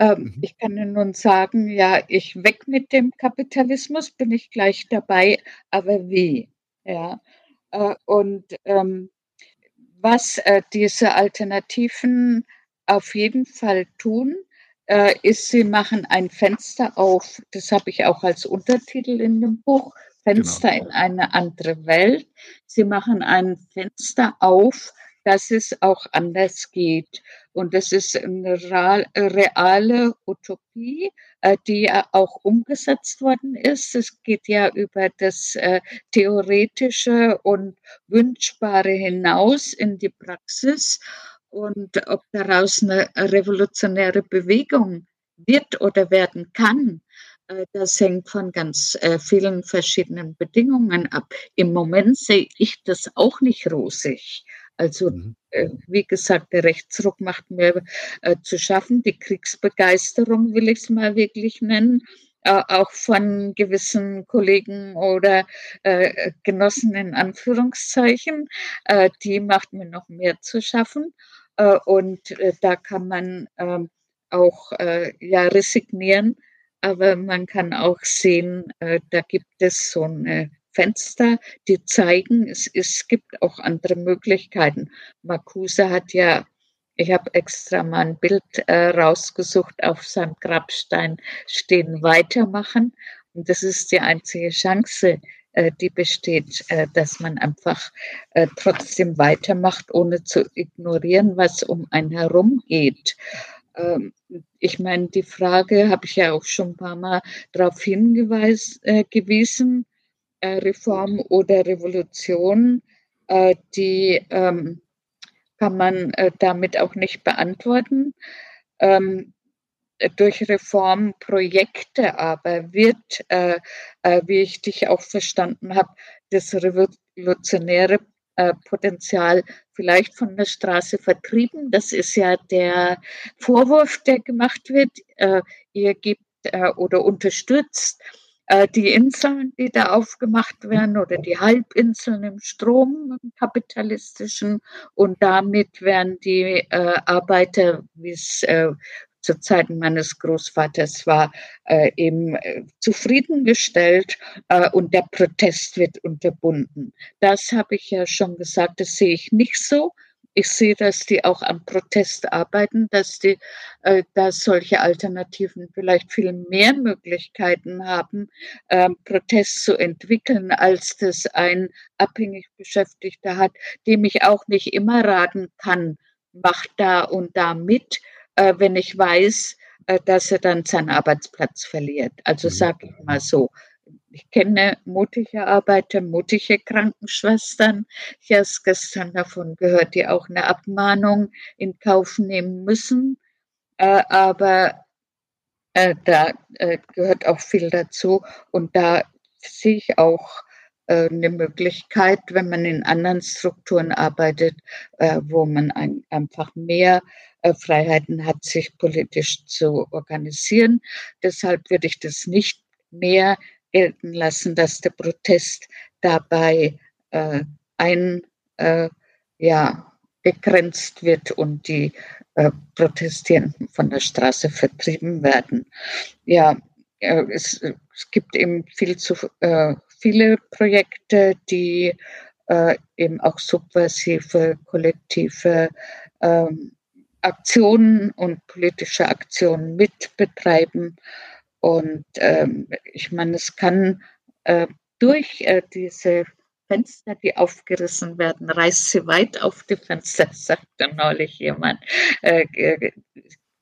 Ähm, mhm. Ich kann Ihnen nun sagen, ja, ich weg mit dem Kapitalismus, bin ich gleich dabei, aber wie? Ja. Äh, und ähm, was äh, diese Alternativen auf jeden Fall tun, äh, ist, sie machen ein Fenster auf, das habe ich auch als Untertitel in dem Buch, Fenster genau. in eine andere Welt. Sie machen ein Fenster auf dass es auch anders geht. Und das ist eine reale Utopie, äh, die ja auch umgesetzt worden ist. Es geht ja über das äh, Theoretische und Wünschbare hinaus in die Praxis. Und ob daraus eine revolutionäre Bewegung wird oder werden kann, äh, das hängt von ganz vielen verschiedenen Bedingungen ab. Im Moment sehe ich das auch nicht rosig. Also mhm. äh, wie gesagt, der Rechtsruck macht mir äh, zu schaffen. Die Kriegsbegeisterung will ich es mal wirklich nennen. Äh, auch von gewissen Kollegen oder äh, Genossen in Anführungszeichen, äh, die macht mir noch mehr zu schaffen. Äh, und da kann man ähm, auch ja resignieren, aber man kann auch sehen, da gibt es so eine Fenster, die zeigen, es, es gibt auch andere Möglichkeiten. Marcuse hat ja, ich habe extra mal ein Bild äh, rausgesucht, auf seinem Grabstein stehen Weitermachen. Und das ist die einzige Chance, äh, die besteht, äh, dass man einfach äh, trotzdem weitermacht, ohne zu ignorieren, was um einen herum geht. Ähm, ich meine, die Frage habe ich ja auch schon ein paar Mal darauf hingewiesen, Reform oder Revolution, die ähm, kann man damit auch nicht beantworten. Ähm, durch Reformprojekte aber wird, äh, äh, wie ich dich auch verstanden habe, das revolutionäre äh, Potenzial vielleicht von der Straße vertrieben. Das ist ja der Vorwurf, der gemacht wird. Äh, ihr gibt äh, oder unterstützt äh, die Inseln, die da aufgemacht werden oder die Halbinseln im Strom im kapitalistischen und damit werden die äh, Arbeiter, wie es äh, zu Zeiten meines Großvaters war, äh, eben äh, zufriedengestellt äh, und der Protest wird unterbunden. Das habe ich ja schon gesagt, das sehe ich nicht so. Ich sehe, dass die auch am Protest arbeiten, dass die, äh, dass solche Alternativen vielleicht viel mehr Möglichkeiten haben, äh, Protest zu entwickeln, als das ein abhängig Beschäftigter hat, dem ich auch nicht immer raten kann, macht da und da mit, äh, wenn ich weiß, äh, dass er dann seinen Arbeitsplatz verliert. Also mhm. sage ich mal so. Ich kenne mutige Arbeiter, mutige Krankenschwestern. Ich habe gestern davon gehört, die auch eine Abmahnung in Kauf nehmen müssen. Äh, aber äh, da äh, gehört auch viel dazu. Und da sehe ich auch äh, eine Möglichkeit, wenn man in anderen Strukturen arbeitet, äh, wo man ein, einfach mehr äh, Freiheiten hat, sich politisch zu organisieren. Deshalb würde ich das nicht mehr gelten lassen, dass der Protest dabei äh, ein äh, ja, begrenzt wird und die äh, Protestierenden von der Straße vertrieben werden. Ja, äh, es, es, gibt eben viel zu äh, viele Projekte, die äh, eben auch subversive, kollektive ähm, Aktionen und politische Aktionen mitbetreiben. Und ähm, ich meine, es kann äh, durch äh, diese Fenster, die aufgerissen werden, reißt sie weit auf die Fenster, [LAUGHS] sagte neulich jemand, äh,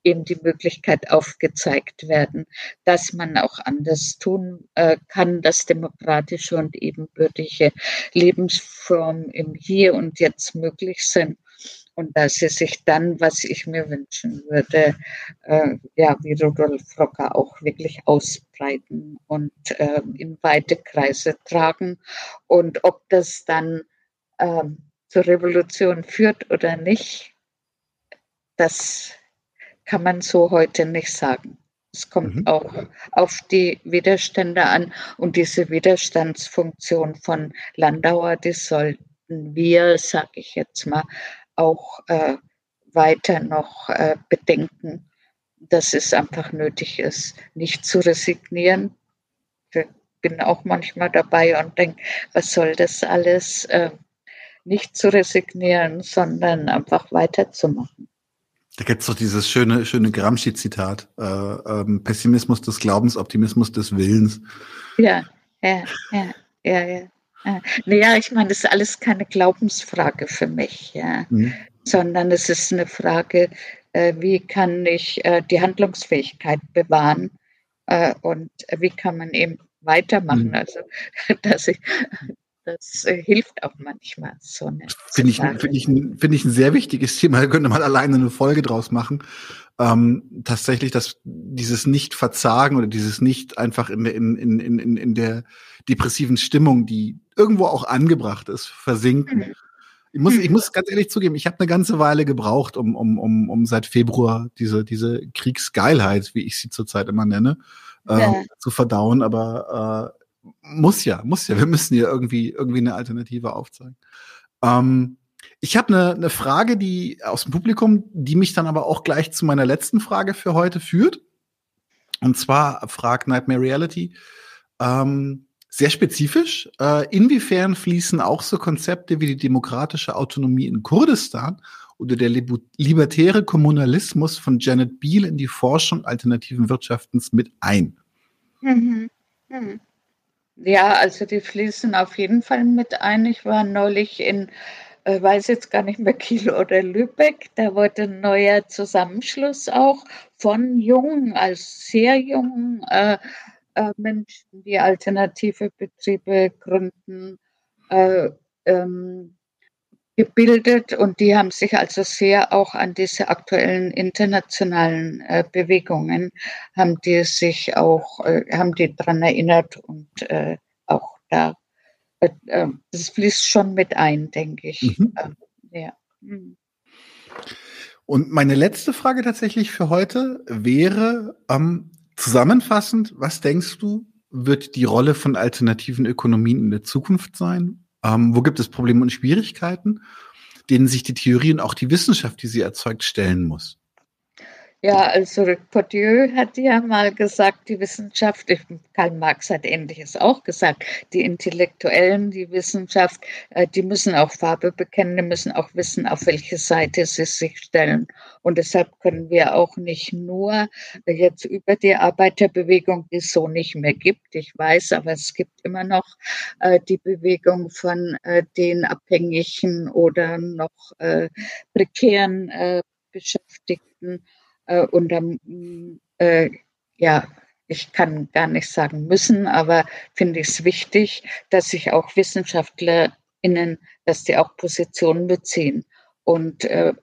eben die Möglichkeit aufgezeigt werden, dass man auch anders tun äh, kann, dass demokratische und ebenbürtige Lebensformen im Hier und Jetzt möglich sind und dass sie sich dann, was ich mir wünschen würde, äh, ja, wie Rudolf Rocker auch wirklich ausbreiten und äh, in weite Kreise tragen. Und ob das dann äh, zur Revolution führt oder nicht, das kann man so heute nicht sagen. Es kommt mhm. auch auf die Widerstände an und diese Widerstandsfunktion von Landauer, die sollten wir, sage ich jetzt mal, auch äh, weiter noch äh, bedenken, dass es einfach nötig ist, nicht zu resignieren. Ich bin auch manchmal dabei und denke, was soll das alles? Äh, nicht zu resignieren, sondern einfach weiterzumachen. Da gibt es doch dieses schöne, schöne Gramsci-Zitat. Äh, ähm, Pessimismus des Glaubens, Optimismus des Willens. Ja, ja, ja, ja, ja. Naja, ich meine, das ist alles keine Glaubensfrage für mich, ja. Mhm. sondern es ist eine Frage, äh, wie kann ich äh, die Handlungsfähigkeit bewahren äh, und wie kann man eben weitermachen. Mhm. Also, [LAUGHS] dass ich, das hilft auch manchmal so. Finde ich, find ich, find ich ein sehr wichtiges Thema. Da könnte man alleine eine Folge draus machen. Ähm, tatsächlich, dass dieses Nicht-Verzagen oder dieses Nicht einfach in, in, in, in, in der depressiven Stimmung, die irgendwo auch angebracht ist, versinken. Mhm. Ich muss, ich muss ganz ehrlich zugeben, ich habe eine ganze Weile gebraucht, um, um, um, um seit Februar diese, diese Kriegsgeilheit, wie ich sie zurzeit immer nenne, äh, ja. zu verdauen. Aber äh, muss ja, muss ja. Wir müssen ja irgendwie, irgendwie eine Alternative aufzeigen. Ähm, ich habe eine, eine Frage, die aus dem Publikum, die mich dann aber auch gleich zu meiner letzten Frage für heute führt. Und zwar fragt Nightmare Reality, ähm, sehr spezifisch. Äh, inwiefern fließen auch so Konzepte wie die demokratische Autonomie in Kurdistan oder der libertäre Kommunalismus von Janet Beal in die Forschung alternativen Wirtschaftens mit ein? Mhm. Hm. Ja, also die fließen auf jeden Fall mit ein. Ich war neulich in, äh, weiß jetzt gar nicht mehr, [LAUGHS] Kiel oder Lübeck. Da wurde ein neuer Zusammenschluss auch von jungen, als sehr jungen äh, äh, Menschen, die alternative Betriebe gründen, äh, ähm, gebildet und die haben sich also sehr auch an diese aktuellen internationalen äh, Bewegungen haben die sich auch äh, haben die daran erinnert und äh, auch da äh, äh, das fließt schon mit ein, denke ich. Mhm. Ähm, ja. Mhm. Und meine letzte Frage tatsächlich für heute wäre ähm, zusammenfassend, was denkst du, wird die Rolle von alternativen Ökonomien in der Zukunft sein? Ähm, wo gibt es Probleme und Schwierigkeiten, denen sich die Theorie und auch die Wissenschaft, die sie erzeugt, stellen muss? Ja, also Bourdieu hat ja mal gesagt, die Wissenschaft, Karl Marx hat Ähnliches auch gesagt, die Intellektuellen, die Wissenschaft, äh, die müssen auch Farbe bekennen, die müssen auch wissen, auf welche Seite sie sich stellen. Und deshalb können wir auch nicht nur jetzt über die Arbeiterbewegung, die es so nicht mehr gibt, ich weiß, aber es gibt immer noch äh, die Bewegung von äh, den Abhängigen oder noch prekären Beschäftigten, äh, und dann, äh, ja, ich kann gar nicht sagen müssen, aber finde ich es wichtig, dass sich auch WissenschaftlerInnen, dass die auch Positionen beziehen und äh,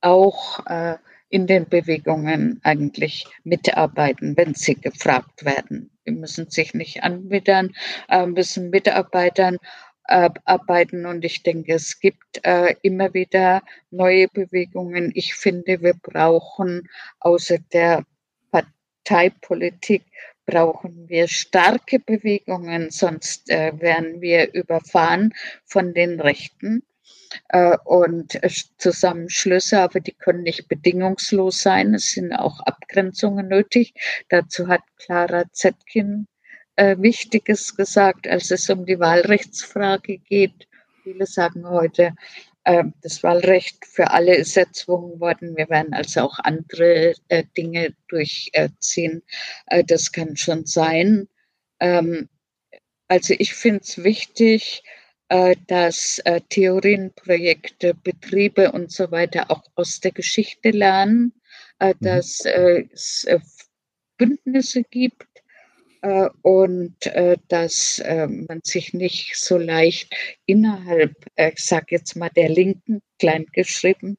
auch äh, in den Bewegungen eigentlich mitarbeiten, wenn sie gefragt werden. Die müssen sich nicht anbiedern, äh, müssen mitarbeitern arbeiten. Und ich denke, es gibt äh, immer wieder neue Bewegungen. Ich finde, wir brauchen außer der Parteipolitik brauchen wir starke Bewegungen, sonst äh, werden wir überfahren von den Rechten. Äh, und Zusammenschlüsse, aber die können nicht bedingungslos sein. Es sind auch Abgrenzungen nötig. Dazu hat Clara Zetkin äh, Wichtiges gesagt, als es um die Wahlrechtsfrage geht. Viele sagen heute, äh, das Wahlrecht für alle ist erzwungen worden. Wir werden also auch andere äh, Dinge durchziehen. Äh, das kann schon sein. Ähm, also ich finde es wichtig, äh, dass äh, Theorien, Projekte, Betriebe und so weiter auch aus der Geschichte lernen, mhm. dass es Bündnisse gibt, und äh, dass äh, man sich nicht so leicht innerhalb, ich sage jetzt mal der Linken, kleingeschrieben,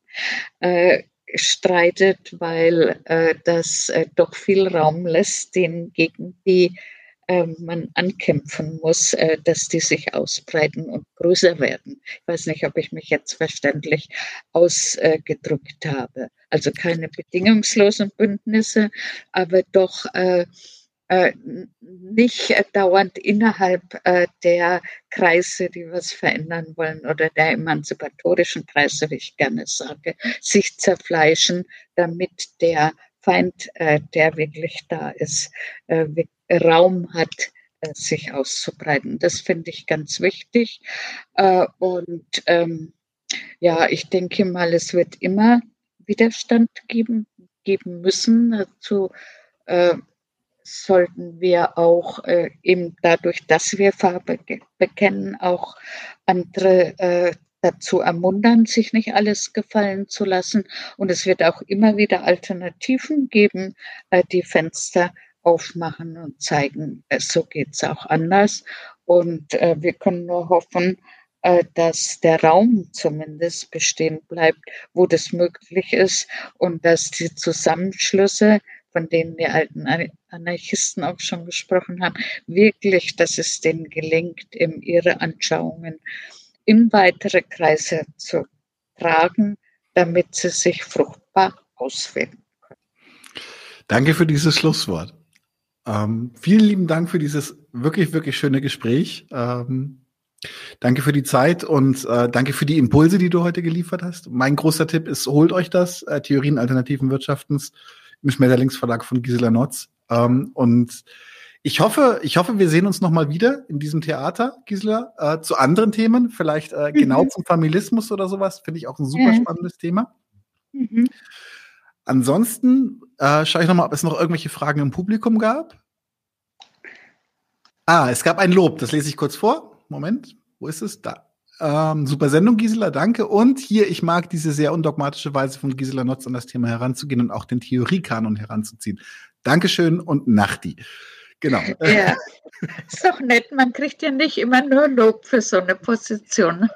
streitet, weil das doch viel Raum lässt, den gegen die man ankämpfen muss, dass die sich ausbreiten und größer werden. Ich weiß nicht, ob ich mich jetzt verständlich ausgedrückt habe. Also keine bedingungslosen Bündnisse, aber doch äh, nicht dauernd innerhalb äh, der Kreise, die was verändern wollen oder der emanzipatorischen Kreise, wie ich gerne sage, sich zerfleischen, damit der Feind, äh, der wirklich da ist, Raum hat, sich auszubreiten. Das finde ich ganz wichtig. Und ähm, ja, ich denke mal, es wird immer Widerstand geben, geben müssen zu sollten wir auch äh, eben dadurch, dass wir Farbe bekennen, auch andere äh, dazu ermuntern, sich nicht alles gefallen zu lassen. Und es wird auch immer wieder Alternativen geben, äh, die Fenster aufmachen und zeigen, äh, so geht's auch anders. Und äh, wir können nur hoffen, äh, dass der Raum zumindest bestehen bleibt, wo das möglich ist und dass die Zusammenschlüsse von denen die alten Anarchisten auch schon gesprochen haben, wirklich, dass es denen gelingt, in ihre Anschauungen in weitere Kreise zu tragen, damit sie sich fruchtbar auswirken können. Danke für dieses Schlusswort. Ähm, vielen lieben Dank für dieses wirklich, wirklich schöne Gespräch. Ähm, danke für die Zeit und äh, danke für die Impulse, die du heute geliefert hast. Mein großer Tipp ist, holt euch das, äh, Theorien alternativen Wirtschaftens im Schmetterlingsverlag von Gisela Notz. Ähm, und ich hoffe, ich hoffe, wir sehen uns noch mal wieder in diesem Theater, Gisela, äh, zu anderen Themen, vielleicht äh, genau mhm. zum Familismus oder sowas. Finde ich auch ein super mhm. spannendes Thema. Mhm. Ansonsten äh, schaue ich noch mal, ob es noch irgendwelche Fragen im Publikum gab. Ah, es gab ein Lob, das lese ich kurz vor. Moment, wo ist es? Da. Ähm, super Sendung, Gisela, danke. Und hier, ich mag diese sehr undogmatische Weise von Gisela Notz an das Thema heranzugehen und auch den Theoriekanon heranzuziehen. Dankeschön und Nachti. Genau. Ja, [LAUGHS] ist doch nett. Man kriegt ja nicht immer nur Lob für so eine Position.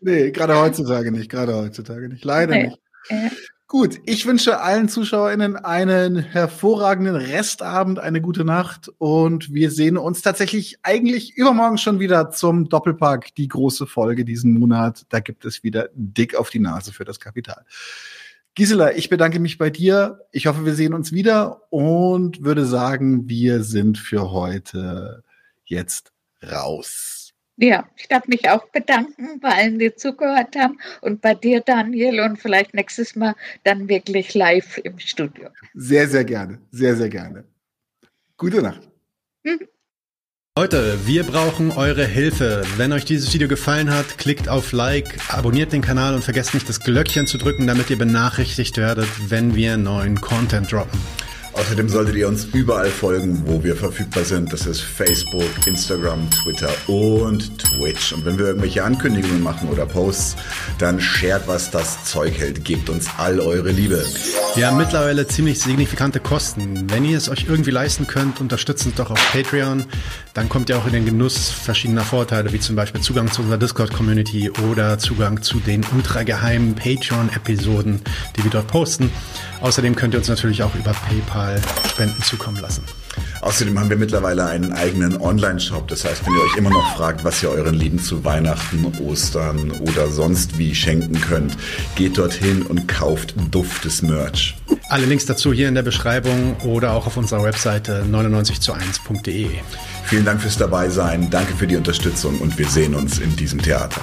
Nee, gerade heutzutage nicht. Gerade heutzutage nicht. Leider nee. nicht. Ja. Gut, ich wünsche allen ZuschauerInnen einen hervorragenden Restabend, eine gute Nacht und wir sehen uns tatsächlich eigentlich übermorgen schon wieder zum Doppelpack, die große Folge diesen Monat. Da gibt es wieder dick auf die Nase für das Kapital. Gisela, ich bedanke mich bei dir. Ich hoffe, wir sehen uns wieder und würde sagen, wir sind für heute jetzt raus. Ja, ich darf mich auch bedanken bei allen, die zugehört haben und bei dir, Daniel, und vielleicht nächstes Mal dann wirklich live im Studio. Sehr, sehr gerne, sehr, sehr gerne. Gute Nacht. Mhm. Leute, wir brauchen eure Hilfe. Wenn euch dieses Video gefallen hat, klickt auf Like, abonniert den Kanal und vergesst nicht das Glöckchen zu drücken, damit ihr benachrichtigt werdet, wenn wir neuen Content droppen. Außerdem solltet ihr uns überall folgen, wo wir verfügbar sind. Das ist Facebook, Instagram, Twitter und Twitch. Und wenn wir irgendwelche Ankündigungen machen oder Posts, dann shared, was das Zeug hält. Gebt uns all eure Liebe. Wir haben mittlerweile ziemlich signifikante Kosten. Wenn ihr es euch irgendwie leisten könnt, unterstützt uns doch auf Patreon. Dann kommt ihr auch in den Genuss verschiedener Vorteile, wie zum Beispiel Zugang zu unserer Discord-Community oder Zugang zu den ultrageheimen Patreon-Episoden, die wir dort posten. Außerdem könnt ihr uns natürlich auch über PayPal Spenden zukommen lassen. Außerdem haben wir mittlerweile einen eigenen Online-Shop. Das heißt, wenn ihr euch immer noch fragt, was ihr euren Lieben zu Weihnachten, Ostern oder sonst wie schenken könnt, geht dorthin und kauft duftes Merch. Alle Links dazu hier in der Beschreibung oder auch auf unserer Webseite 99 zu 1.de. Vielen Dank fürs Dabeisein, danke für die Unterstützung und wir sehen uns in diesem Theater.